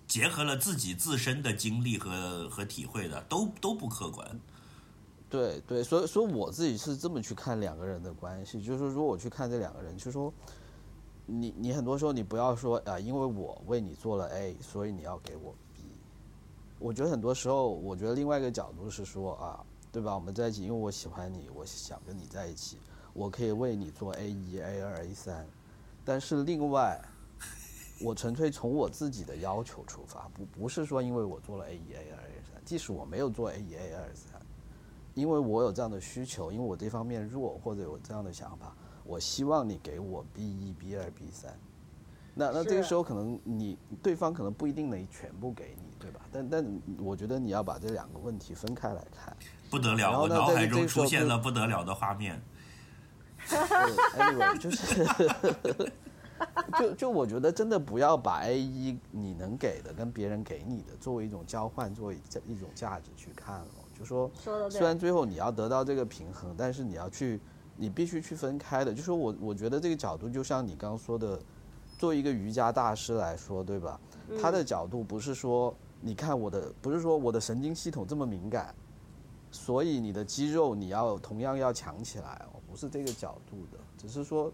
结合了自己自身的经历和和体会的，都都不客观。对对，所以所以我自己是这么去看两个人的关系，就是说如果我去看这两个人，就说你你很多时候你不要说啊、因为我为你做了 A，所以你要给我 B。我觉得很多时候，我觉得另外一个角度是说啊，对吧？我们在一起，因为我喜欢你，我想跟你在一起，我可以为你做 A 一、A 二、A 三，但是另外，我纯粹从我自己的要求出发，不不是说因为我做了 A 一、A 二、A 三，即使我没有做 A 一、A 二 A、三。因为我有这样的需求，因为我这方面弱或者有这样的想法，我希望你给我 B 一、B 二、B 三。那那这个时候可能你对方可能不一定能全部给你，对吧？但但我觉得你要把这两个问题分开来看。不得了，然后呢在我脑海中这个时候出现了不得了的画面。对 anyway，就是，就就我觉得真的不要把 A 一你能给的跟别人给你的作为一种交换，作为一种价值去看了。就说虽然最后你要得到这个平衡，但是你要去，你必须去分开的。就说我我觉得这个角度，就像你刚刚说的，作为一个瑜伽大师来说，对吧？他的角度不是说，你看我的，不是说我的神经系统这么敏感，所以你的肌肉你要同样要强起来哦，不是这个角度的，只是说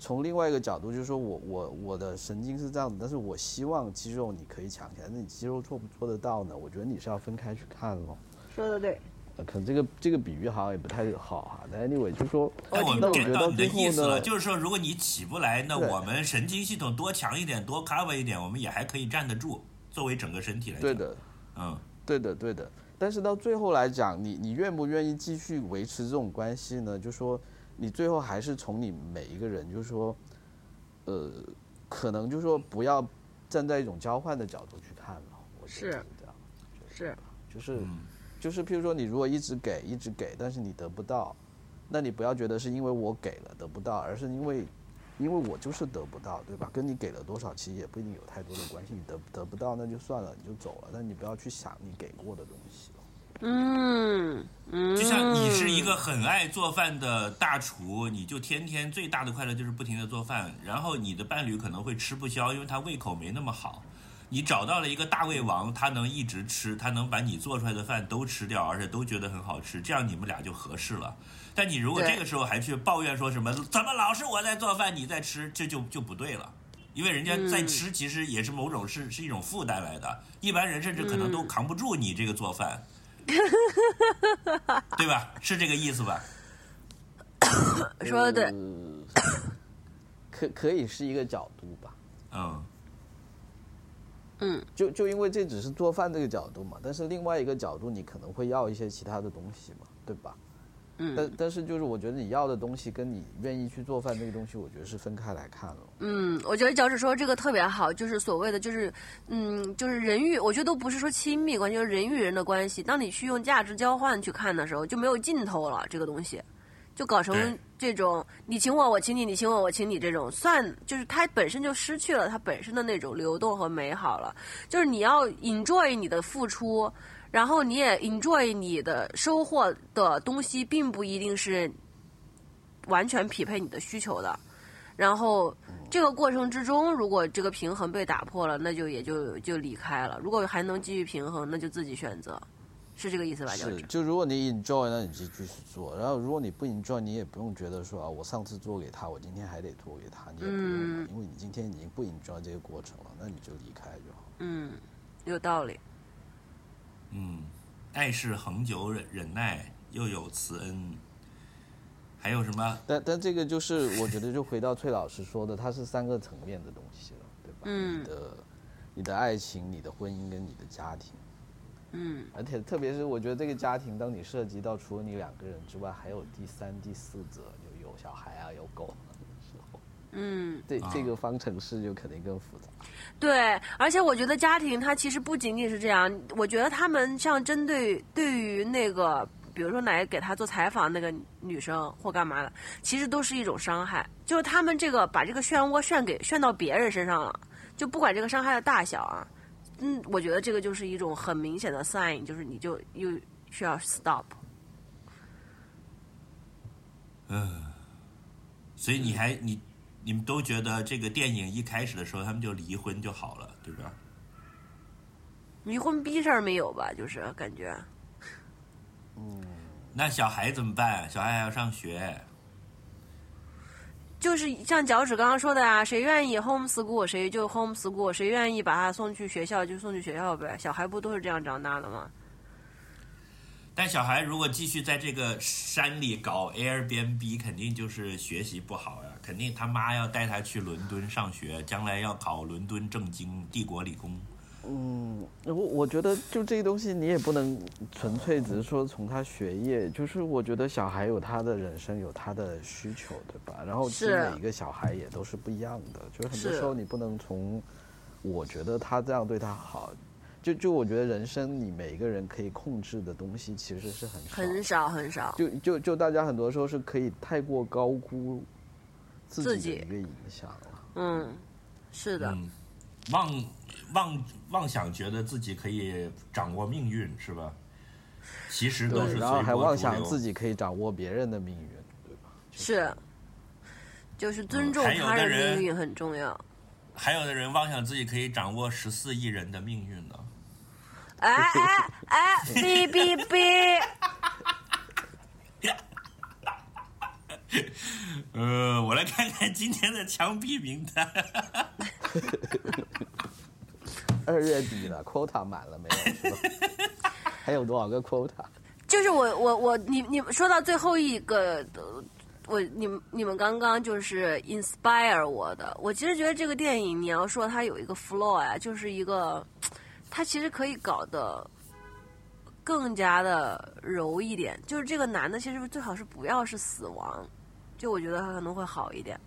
从另外一个角度，就是说我我我的神经是这样子，但是我希望肌肉你可以强起来，那你肌肉做不做得到呢？我觉得你是要分开去看咯。说的对，呃可能这个这个比喻好像也不太好哈，但 anyway 就说，那我觉 get 得到到你的最后意思了，呢，就是说，如果你起不来，那我们神经系统多强一点，多 cover 一点，我们也还可以站得住。作为整个身体来讲，对，的，嗯，对的，对的。但是到最后来讲，你你愿不愿意继续维持这种关系呢？就说你最后还是从你每一个人，就是说，呃，可能就是说不要站在一种交换的角度去看了。我觉得是这样，是就是嗯就是，譬如说你如果一直给一直给，但是你得不到，那你不要觉得是因为我给了得不到，而是因为因为我就是得不到，对吧？跟你给了多少其实也不一定有太多的关系。你得得不到那就算了，你就走了，但你不要去想你给过的东西了。嗯嗯，就像你是一个很爱做饭的大厨，你就天天最大的快乐就是不停的做饭，然后你的伴侣可能会吃不消，因为他胃口没那么好。你找到了一个大胃王，他能一直吃，他能把你做出来的饭都吃掉，而且都觉得很好吃，这样你们俩就合适了。但你如果这个时候还去抱怨说什么怎么老是我在做饭你在吃，这就就不对了。因为人家在吃，其实也是某种是是一种负担来的，一般人甚至可能都扛不住你这个做饭，对吧？是这个意思吧？说的对，呃可可以是一个角度吧。嗯，嗯，就就因为这只是做饭这个角度嘛，但是另外一个角度，你可能会要一些其他的东西嘛，对吧？嗯但但是就是我觉得你要的东西跟你愿意去做饭这个东西，我觉得是分开来看了。嗯，我觉得脚趾说这个特别好，就是所谓的就是，嗯，就是人与，我觉得都不是说亲密关系，就是人与人的关系。当你去用价值交换去看的时候，就没有尽头了，这个东西，就搞成这种你请我我请你，你请我我请你这种，算就是它本身就失去了它本身的那种流动和美好了。就是你要 enjoy 你的付出，然后你也 enjoy 你的收获的东西，并不一定是完全匹配你的需求的。然后这个过程之中，如果这个平衡被打破了，那就也就就离开了。如果还能继续平衡，那就自己选择，是这个意思吧？就是是，就如果你 enjoy，那你就继续做。然后如果你不 enjoy，你也不用觉得说啊，我上次做给他，我今天还得做给他，你也不用，嗯因为你今天已经不 enjoy 这个过程了，那你就离开就好。嗯，有道理。嗯，爱是恒久忍忍耐，又有慈恩。还有什么？但但这个就是我觉得就回到崔老师说的，它是三个层面的东西了，对吧？嗯你的你的爱情、你的婚姻跟你的家庭，嗯而且特别是我觉得这个家庭，当你涉及到除了你两个人之外，还有第三、第四者，就有小孩啊，有狗嗯，这啊这个方程式就肯定更复杂。对，而且我觉得家庭它其实不仅仅是这样，我觉得他们像针对对于那个，比如说来给他做采访那个女生或干嘛的，其实都是一种伤害，就是他们这个把这个漩涡旋给旋到别人身上了，就不管这个伤害的大小啊，嗯，我觉得这个就是一种很明显的 sign，就是你就又需要 stop。嗯所以你还你你们都觉得这个电影一开始的时候他们就离婚就好了，对吧？离婚逼事儿没有吧？就是感觉，那小孩怎么办？小孩还要上学。就是像脚趾刚刚说的啊，谁愿意 homeschool 谁就 homeschool，谁愿意把他送去学校就送去学校呗。小孩不都是这样长大的吗？但小孩如果继续在这个山里搞 Airbnb，肯定就是学习不好呀。肯定他妈要带他去伦敦上学，将来要考伦敦政经、帝国理工。嗯，我我觉得就这个东西，你也不能纯粹只是说从他学业，就是我觉得小孩有他的人生，有他的需求，对吧？然后其实是每一个小孩也都是不一样的，就是很多时候你不能从我觉得他这样对他好，就就我觉得人生你每一个人可以控制的东西其实是很少，很少很少。就就就大家很多时候是可以太过高估自自己己的一个影响了。嗯，是的，嗯，妄妄妄想觉得自己可以掌握命运，是吧？其实都是对，然后还妄想自己可以掌握别人的命运，对吧？是，就是尊重还有他人命运很重要。还有的人妄想自己可以掌握十四亿人的命运呢。哎哎哎，哔哔哔！呃，我来看看今天的枪毙名单。二月底了，quota 满了没有？还有多少个 quota？就是我我我你你们说到最后一个，我你们你们刚刚就是 inspire 我的。我其实觉得这个电影，你要说它有一个 flaw 呀，就是一个，它其实可以搞得更加的柔一点。就是这个男的其实最好是不要是死亡，就我觉得他可能会好一点。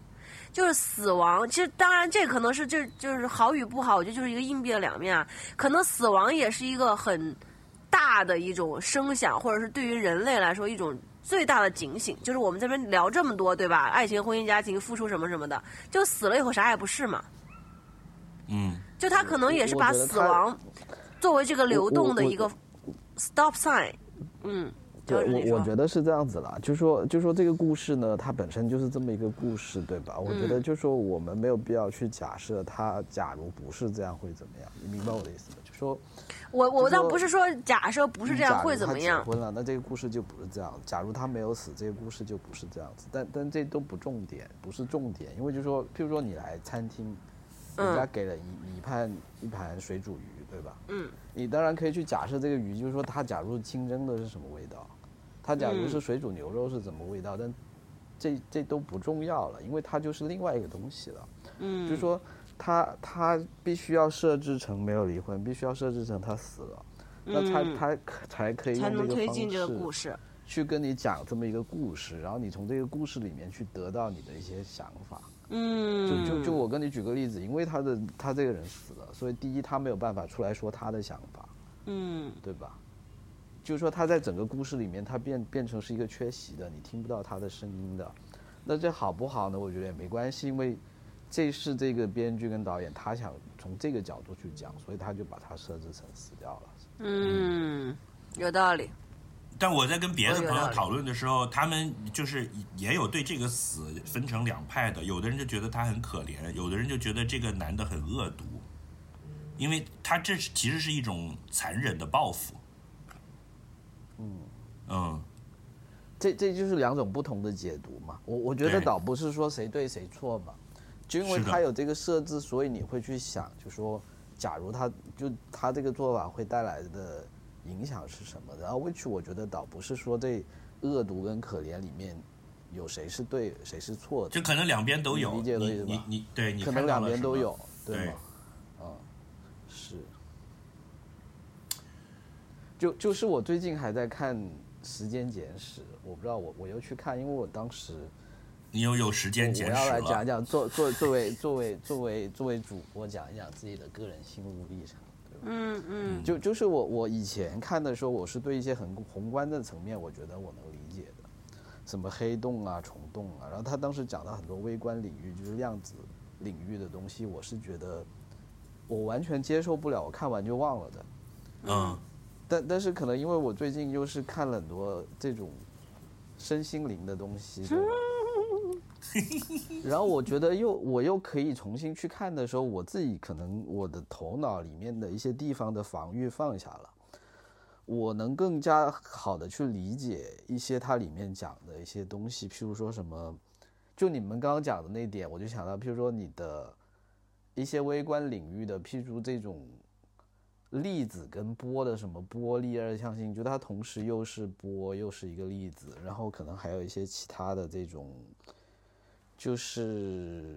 就是死亡，其实当然这可能是这就是好与不好，我觉得就是一个硬币的两面啊。可能死亡也是一个很大的一种声响，或者是对于人类来说一种最大的警醒。就是我们这边聊这么多，对吧？爱情、婚姻、家庭、付出什么什么的，就死了以后啥也不是嘛。嗯，就他可能也是把死亡作为这个流动的一个 stop sign。嗯，对我我觉得是这样子啦，就说就说这个故事呢，它本身就是这么一个故事，对吧？我觉得嗯就说我们没有必要去假设它假如不是这样会怎么样，你明白我的意思吗？就说我我倒不是说假设不是这样会怎么样，婚了，那这个故事就不是这样。假如他没有死，这个故事就不是这样子。但但这都不重点，不是重点，因为就说，譬如说你来餐厅，人家嗯给了你你一盘一盘水煮鱼，对吧？嗯，你当然可以去假设这个鱼，就是说它假如清蒸的是什么味道，它假如嗯是水煮牛肉是怎么味道，但这这都不重要了，因为它就是另外一个东西了。嗯，就是说他他必须要设置成没有离婚，必须要设置成他死了，那他嗯他可才可以用这个方式。去跟你讲这么一个故事，然后你从这个故事里面去得到你的一些想法。嗯，就就就我跟你举个例子，因为他的他这个人死了，所以第一他没有办法出来说他的想法，嗯对吧？就是说他在整个故事里面，他变变成是一个缺席的，你听不到他的声音的。那这好不好呢？我觉得也没关系，因为这是这个编剧跟导演他想从这个角度去讲，所以他就把它设置成死掉了。嗯，有道理。但我在跟别的朋友讨论的时候，他们就是也有对这个死分成两派的，有的人就觉得他很可怜，有的人就觉得这个男的很恶毒，因为他这是其实是一种残忍的报复。嗯。嗯。这这就是两种不同的解读嘛。我我觉得倒不是说谁对谁错嘛，就因为他有这个设置，所以你会去想，就说假如他就他这个做法会带来的影响是什么？然后 which 我觉得倒不是说这恶毒跟可怜里面有谁是对谁是错的就，可能两边都有。你理解我的你意思吧你你对你可能两边都有，对对吗？嗯，是。就就是我最近还在看《时间简史》，我不知道我我又去看，因为我当时你又有时间简史我要来。讲讲作作作为作为作为作为主播讲一讲自己的个人心路历程？嗯嗯。就就是我我以前看的时候，我是对一些很宏观的层面，我觉得我能理解的，什么黑洞啊、虫洞啊，然后他当时讲到很多微观领域，就是量子领域的东西，我是觉得我完全接受不了，我看完就忘了的。嗯。但但是可能因为我最近又是看了很多这种身心灵的东西，对吧？然后我觉得又我又可以重新去看的时候，我自己可能我的头脑里面的一些地方的防御放下了，我能更加好的去理解一些它里面讲的一些东西，譬如说什么，就你们刚刚讲的那点，我就想到，譬如说你的一些微观领域的，譬如这种粒子跟波的什么波粒二象性，就它同时又是波又是一个粒子，然后可能还有一些其他的这种，就是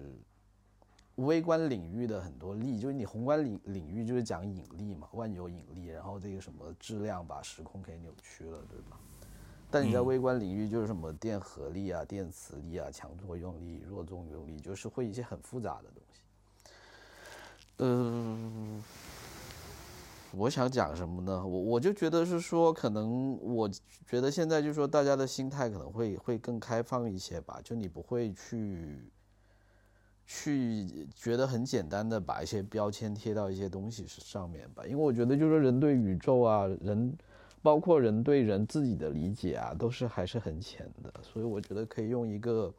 微观领域的很多力，就是你宏观领领域就是讲引力嘛，万有引力，然后这个什么质量把时空给扭曲了，对吧？但你在嗯微观领域就是什么电荷力啊、电磁力啊、强作用力、弱作用力，就是会一些很复杂的东西。嗯、我想讲什么呢？我我就觉得是说，可能我觉得现在就是说，大家的心态可能会会更开放一些吧，就你不会去去觉得很简单的把一些标签贴到一些东西上面吧，因为我觉得就是说人对宇宙啊，人包括人对人自己的理解啊，都是还是很浅的，所以我觉得可以用一个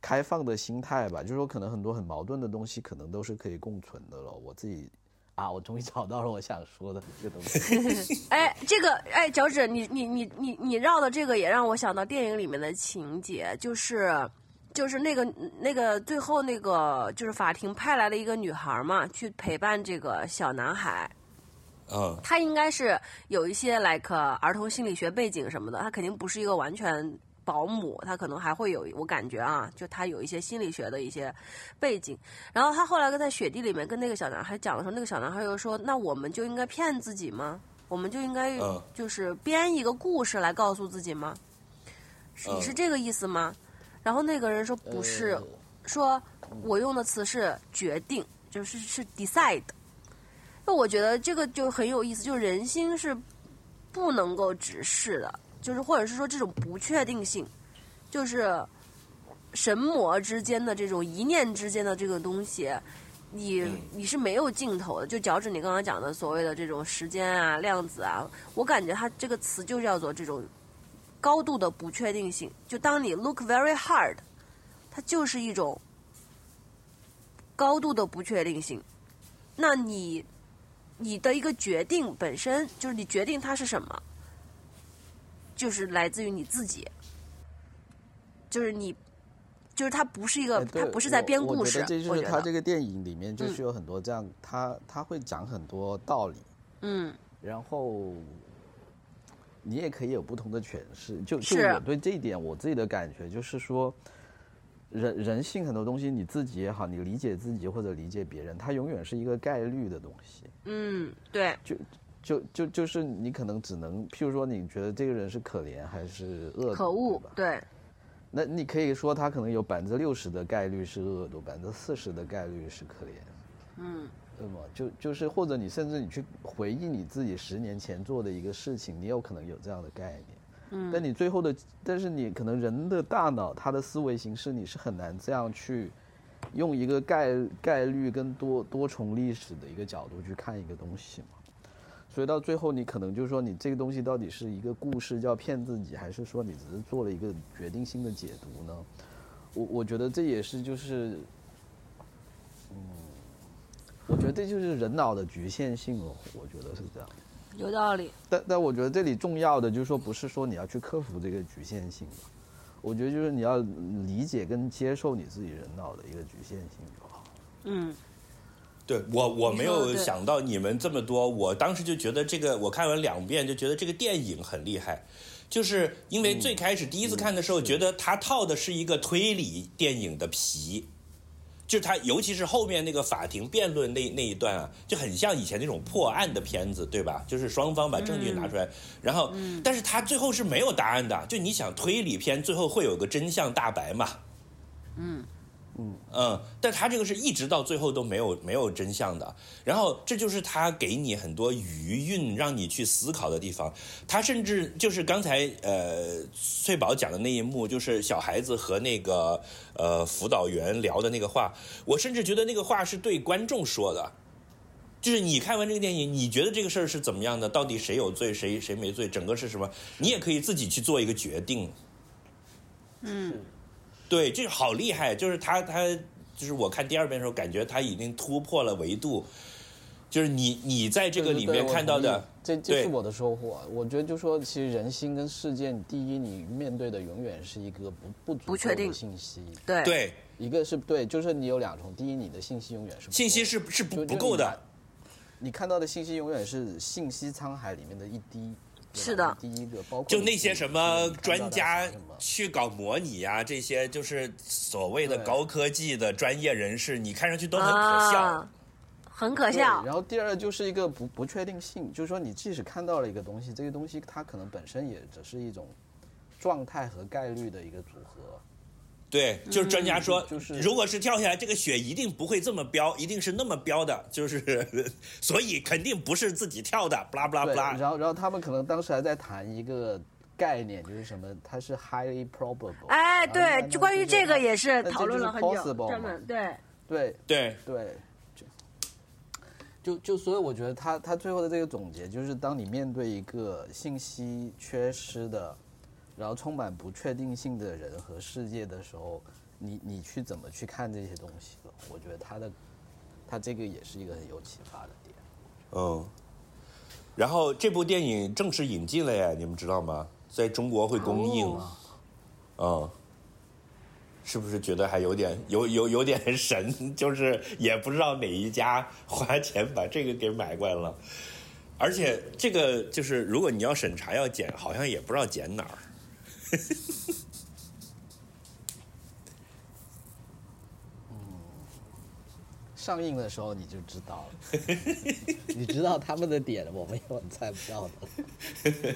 开放的心态吧，就是说可能很多很矛盾的东西，可能都是可以共存的了。我自己啊，我终于找到了我想说的这个东西。哎，这个哎，脚趾，你你你你你绕的这个也让我想到电影里面的情节，就是就是那个那个最后那个就是法庭派来了一个女孩嘛，去陪伴这个小男孩。嗯他应该是有一些 like 儿童心理学背景什么的，他肯定不是一个完全保姆，她可能还会有我感觉啊，就她有一些心理学的一些背景。然后她后来跟在雪地里面跟那个小男孩讲的时候，那个小男孩又说：“那我们就应该骗自己吗？我们就应该嗯就是编一个故事来告诉自己吗？是你是这个意思吗？”然后那个人说：“不是，呃说我用的词是决定，就是是 decide。那我觉得这个就很有意思，就是人心是不能够直视的，就是或者是说这种不确定性，就是神魔之间的这种一念之间的这个东西，你嗯你是没有尽头的。就脚趾你刚刚讲的所谓的这种时间啊、量子啊，我感觉它这个词就叫做这种高度的不确定性。就当你 look very hard，它就是一种高度的不确定性。那你你的一个决定本身就是你决定它是什么，就是来自于你自己，就是你，就是它不是一个，哎对它不是在编故事。这就是他这个电影里面就嗯是有很多这样，他他会讲很多道理，嗯然后你也可以有不同的诠释。就就是我对这一点我自己的感觉就是说，人人性很多东西你自己也好，你理解自己或者理解别人，它永远是一个概率的东西。嗯，对，就就就就是你可能只能，譬如说你觉得这个人是可怜还是恶毒，可恶对那你可以说他可能有百分之六十的概率是恶毒，百分之四十的概率是可怜，嗯，对吗？就就是或者你甚至你去回忆你自己十年前做的一个事情，你有可能有这样的概念。嗯，但你最后的，但是你可能人的大脑，他的思维形式，你是很难这样去用一个概概率跟多多重历史的一个角度去看一个东西嘛。所以到最后，你可能就是说，你这个东西到底是一个故事叫骗自己，还是说你只是做了一个决定性的解读呢？我我觉得这也是就是，嗯，我觉得这就是人脑的局限性哦，我觉得是这样。有道理。但但我觉得这里重要的就是说，不是说你要去克服这个局限性吧，我觉得就是你要理解跟接受你自己人脑的一个局限性就好。嗯，对我，我没有想到你们这么多。我当时就觉得这个，我看完两遍就觉得这个电影很厉害，就是因为最开始第一次看的时候，嗯觉得他套的是一个推理电影的皮，就是他，尤其是后面那个法庭辩论那那一段啊，就很像以前那种破案的片子，对吧？就是双方把证据拿出来，然后，但是他最后是没有答案的。就你想推理片最后会有个真相大白嘛？嗯，但他这个是一直到最后都没有没有真相的，然后这就是他给你很多余韵，让你去思考的地方。他甚至就是刚才呃翠宝讲的那一幕，就是小孩子和那个呃辅导员聊的那个话，我甚至觉得那个话是对观众说的。就是你看完这个电影，你觉得这个事儿是怎么样的？到底谁有罪，谁谁没罪？整个是什么？你也可以自己去做一个决定。嗯，对，这个好厉害，就是他他就是我看第二遍的时候，感觉他已经突破了维度，就是你你在这个里面看到的，这这是我的收获。我觉得就说，其实人心跟事件，第一，你面对的永远是一个不不足够不确定的信息。对，对一个是对，就是你有两重，第一，你的信息永远是不信息是是不不够的，。你看到的信息永远是信息沧海里面的一滴。是的第一个包括就那些什么专家去搞模拟呀、这些就是所谓的高科技的专业人士，你看上去都很可笑。啊，很可笑。然后第二就是一个不不确定性，就是说你即使看到了一个东西，这个东西它可能本身也只是一种状态和概率的一个组合。对，就是专家说，就是如果是跳下来，这个雪一定不会这么飙，一定是那么飙的，就是 所以肯定不是自己跳的，不拉不拉不对，拉。然后然后他们可能当时还在谈一个概念，就是什么，它是 highly probable。哎，对，就关于这个也是讨论了很就是久，专门对。对对，对，就就就所以我觉得他他最后的这个总结就是，当你面对一个信息缺失的，然后充满不确定性的人和世界的时候，你你去怎么去看这些东西了？我觉得他的他这个也是一个很有启发的点。嗯。然后这部电影正式引进了呀，你们知道吗？在中国会公映。哦嗯，是不是觉得还有点有有有点神？就是也不知道哪一家花钱把这个给买过来了，而且这个就是如果你要审查要剪，好像也不知道剪哪儿。上映的时候你就知道了，你知道他们的点，我们有猜不到的。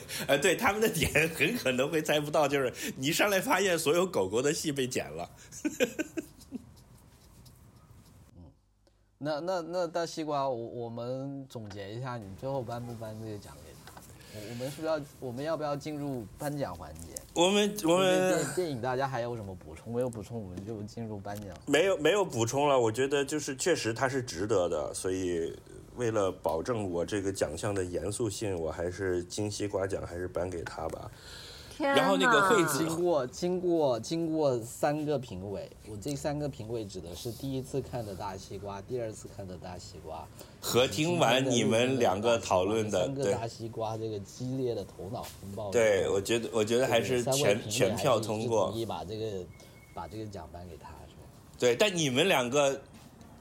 呃，对他们的点很可能会猜不到，就是你一上来发现所有狗狗的戏被剪了。那那那大西瓜，我我们总结一下，你最后颁不颁这个奖给他？我我们是不是要我们要不要进入颁奖环节？我们我们电电影大家还有什么补充？没有补充，我们就进入颁奖。没有没有补充了，我觉得就是确实它是值得的，所以为了保证我这个奖项的严肃性，我还是金西瓜奖还是颁给他吧。天然后那个哪惠子经过经过经过三个评委，我这三个评委指的是第一次看的大西瓜，第二次看的大西瓜，和听完你们两个讨论的，三个大西瓜这个激烈的头脑风暴。对，我觉得我觉得还是全全票通过同。意把这个把这个奖颁给他，是吧？对，但你们两个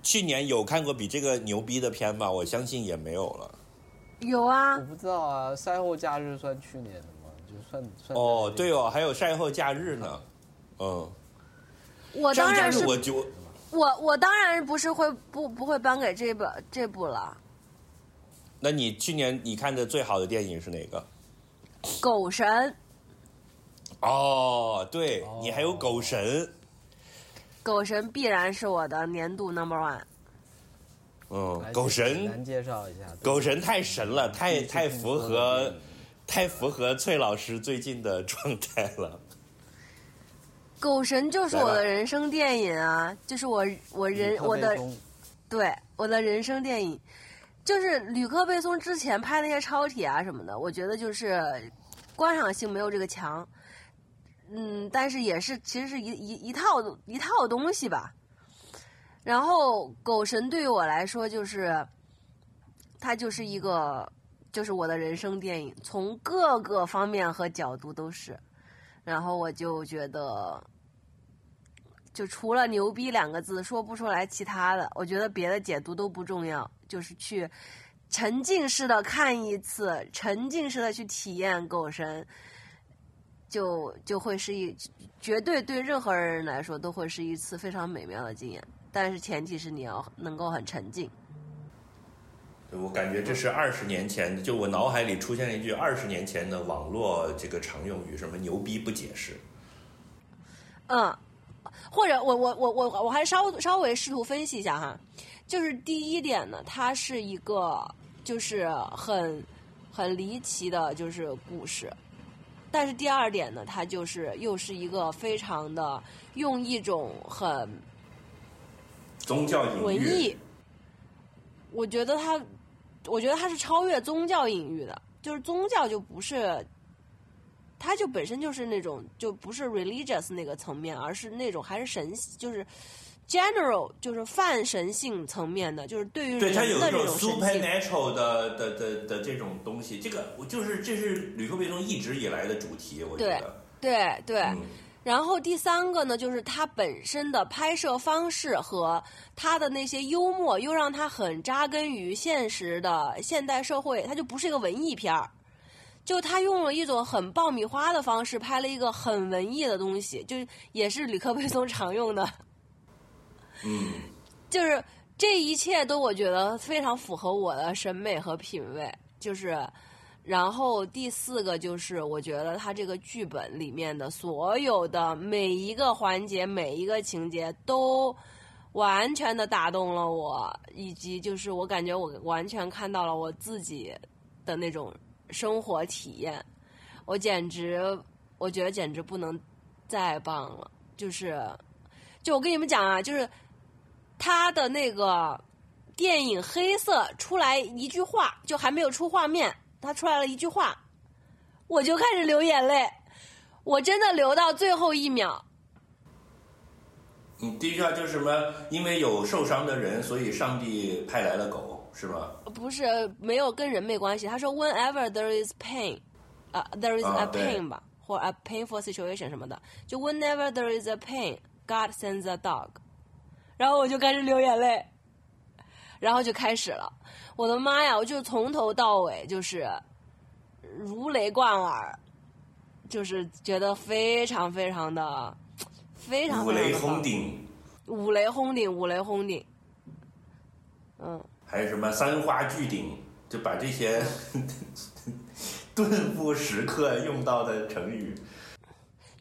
去年有看过比这个牛逼的片吗？我相信也没有了。有啊我，不知道啊，赛后假日算去年算算哦，对哦，哦，还有晒后假日呢。嗯，我赛后假当然是日我就我我当然不是会不不会颁给这部这部了。那你去年你看的最好的电影是哪个？狗神，哦，对哦你还有狗神，狗神必然是我的年度 number one。嗯，狗神，简单介绍一下。狗神太神了，太太符合太符合崔老师最近的状态了。狗神就是我的人生电影啊，就是我我人我的对我的人生电影，就是吕克贝松之前拍那些超体啊什么的，我觉得就是观赏性没有这个强，嗯，但是也是其实是一一一套一套东西吧。然后狗神对于我来说就是，它就是一个就是我的人生电影，从各个方面和角度都是。然后我就觉得，就除了“牛逼”两个字说不出来其他的，我觉得别的解读都不重要，就是去沉浸式的看一次，沉浸式的去体验狗神，就就会是一绝对对任何人来说都会是一次非常美妙的经验。但是前提是你要能够很沉浸。我感觉这是二十年前的，就我脑海里出现了一句二十年前的网络这个常用语，什么“牛逼不解释嗯，或者我我我我我还稍稍微试图分析一下哈，就是第一点呢，它是一个就是很很离奇的，就是故事。但是第二点呢，它就是又是一个非常的用一种很”，宗教。文艺，我觉得它，我觉得它是超越宗教隐喻的，就是宗教就不是，它就本身就是那种就不是 religious 那个层面，而是那种还是神，就是 general 就是泛神性层面的，就是对于，人的这种 supernatural 的的的的这种东西，这个我就是这是吕克贝松一直以来的主题，我觉得。对对，嗯然后第三个呢，就是它本身的拍摄方式和它的那些幽默，又让它很扎根于现实的现代社会，它就不是一个文艺片儿。就他用了一种很爆米花的方式拍了一个很文艺的东西，就也是吕克贝松常用的，嗯，就是这一切都我觉得非常符合我的审美和品味，就是。然后第四个就是，我觉得他这个剧本里面的所有的每一个环节、每一个情节都完全的打动了我，以及就是我感觉我完全看到了我自己的那种生活体验，我简直，我觉得简直不能再棒了。就是，就我跟你们讲啊，就是他的那个电影黑色出来一句话，就还没有出画面。他出来了一句话，我就开始流眼泪，我真的流到最后一秒。你，第一句话就是什么？因为有受伤的人，所以上帝派来了狗，是吗？不是没有跟人没关系。他说，Whenever there is pain，啊、t h e r e is 啊 a pain 吧，或 a painful situation 什么的，就 Whenever there is a pain，God sends a dog。然后我就开始流眼泪，然后就开始了。我的妈呀！我就从头到尾就是如雷贯耳，就是觉得非常非常的非常五雷轰顶，五雷轰顶，五雷轰顶。嗯，还有什么三花聚顶，就把这些 顿悟时刻用到的成语。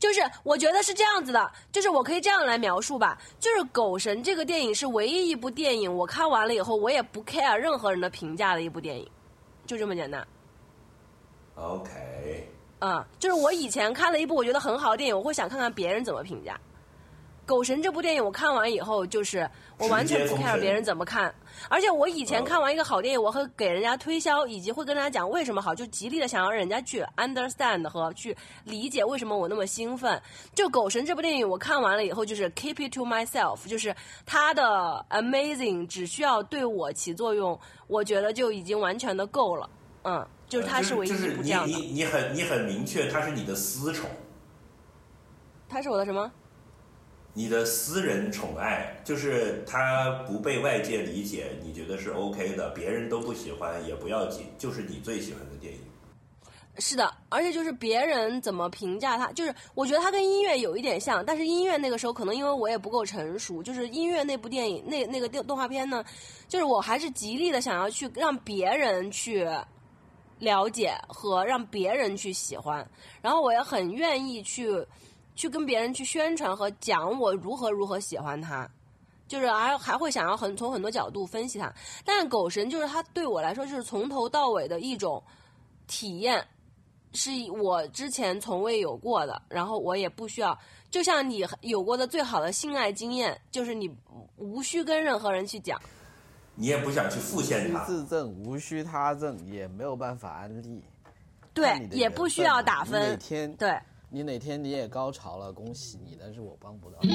就是我觉得是这样子的，就是我可以这样来描述吧，就是《狗神》这个电影是唯一一部电影，我看完了以后我也不 care 任何人的评价的一部电影，就这么简单。OK，嗯、就是我以前看了一部我觉得很好的电影，我会想看看别人怎么评价。《狗神》这部电影我看完以后，就是我完全不 care 别人怎么看，而且我以前哦看完一个好电影，我会给人家推销，以及会跟大家讲为什么好，就极力的想让人家去 understand 和去理解为什么我那么兴奋。就《狗神》这部电影，我看完了以后，就是 keep it to myself，就是它的 amazing 只需要对我起作用，我觉得就已经完全的够了。嗯，就是它是唯一就是你一部这样的。你你很你很明确，它是你的私宠，它是我的什么？你的私人宠爱，就是他不被外界理解，你觉得是 OK 的，别人都不喜欢也不要紧，就是你最喜欢的电影。是的，而且就是别人怎么评价他，就是我觉得他跟音乐有一点像，但是音乐那个时候可能因为我也不够成熟，就是音乐那部电影那那个动动画片呢，就是我还是极力的想要去让别人去了解和让别人去喜欢，然后我也很愿意去去跟别人去宣传和讲我如何如何喜欢他。就是还还会想要很从很多角度分析他，但是狗神就是他对我来说就是从头到尾的一种体验，是我之前从未有过的，然后我也不需要，就像你有过的最好的性爱经验，就是你无需跟任何人去讲，你也不想去复现无需它。自证，无需他证，也没有办法安利。对也不需要打分，天对，你哪天你也高潮了，恭喜你，但是我帮不到你。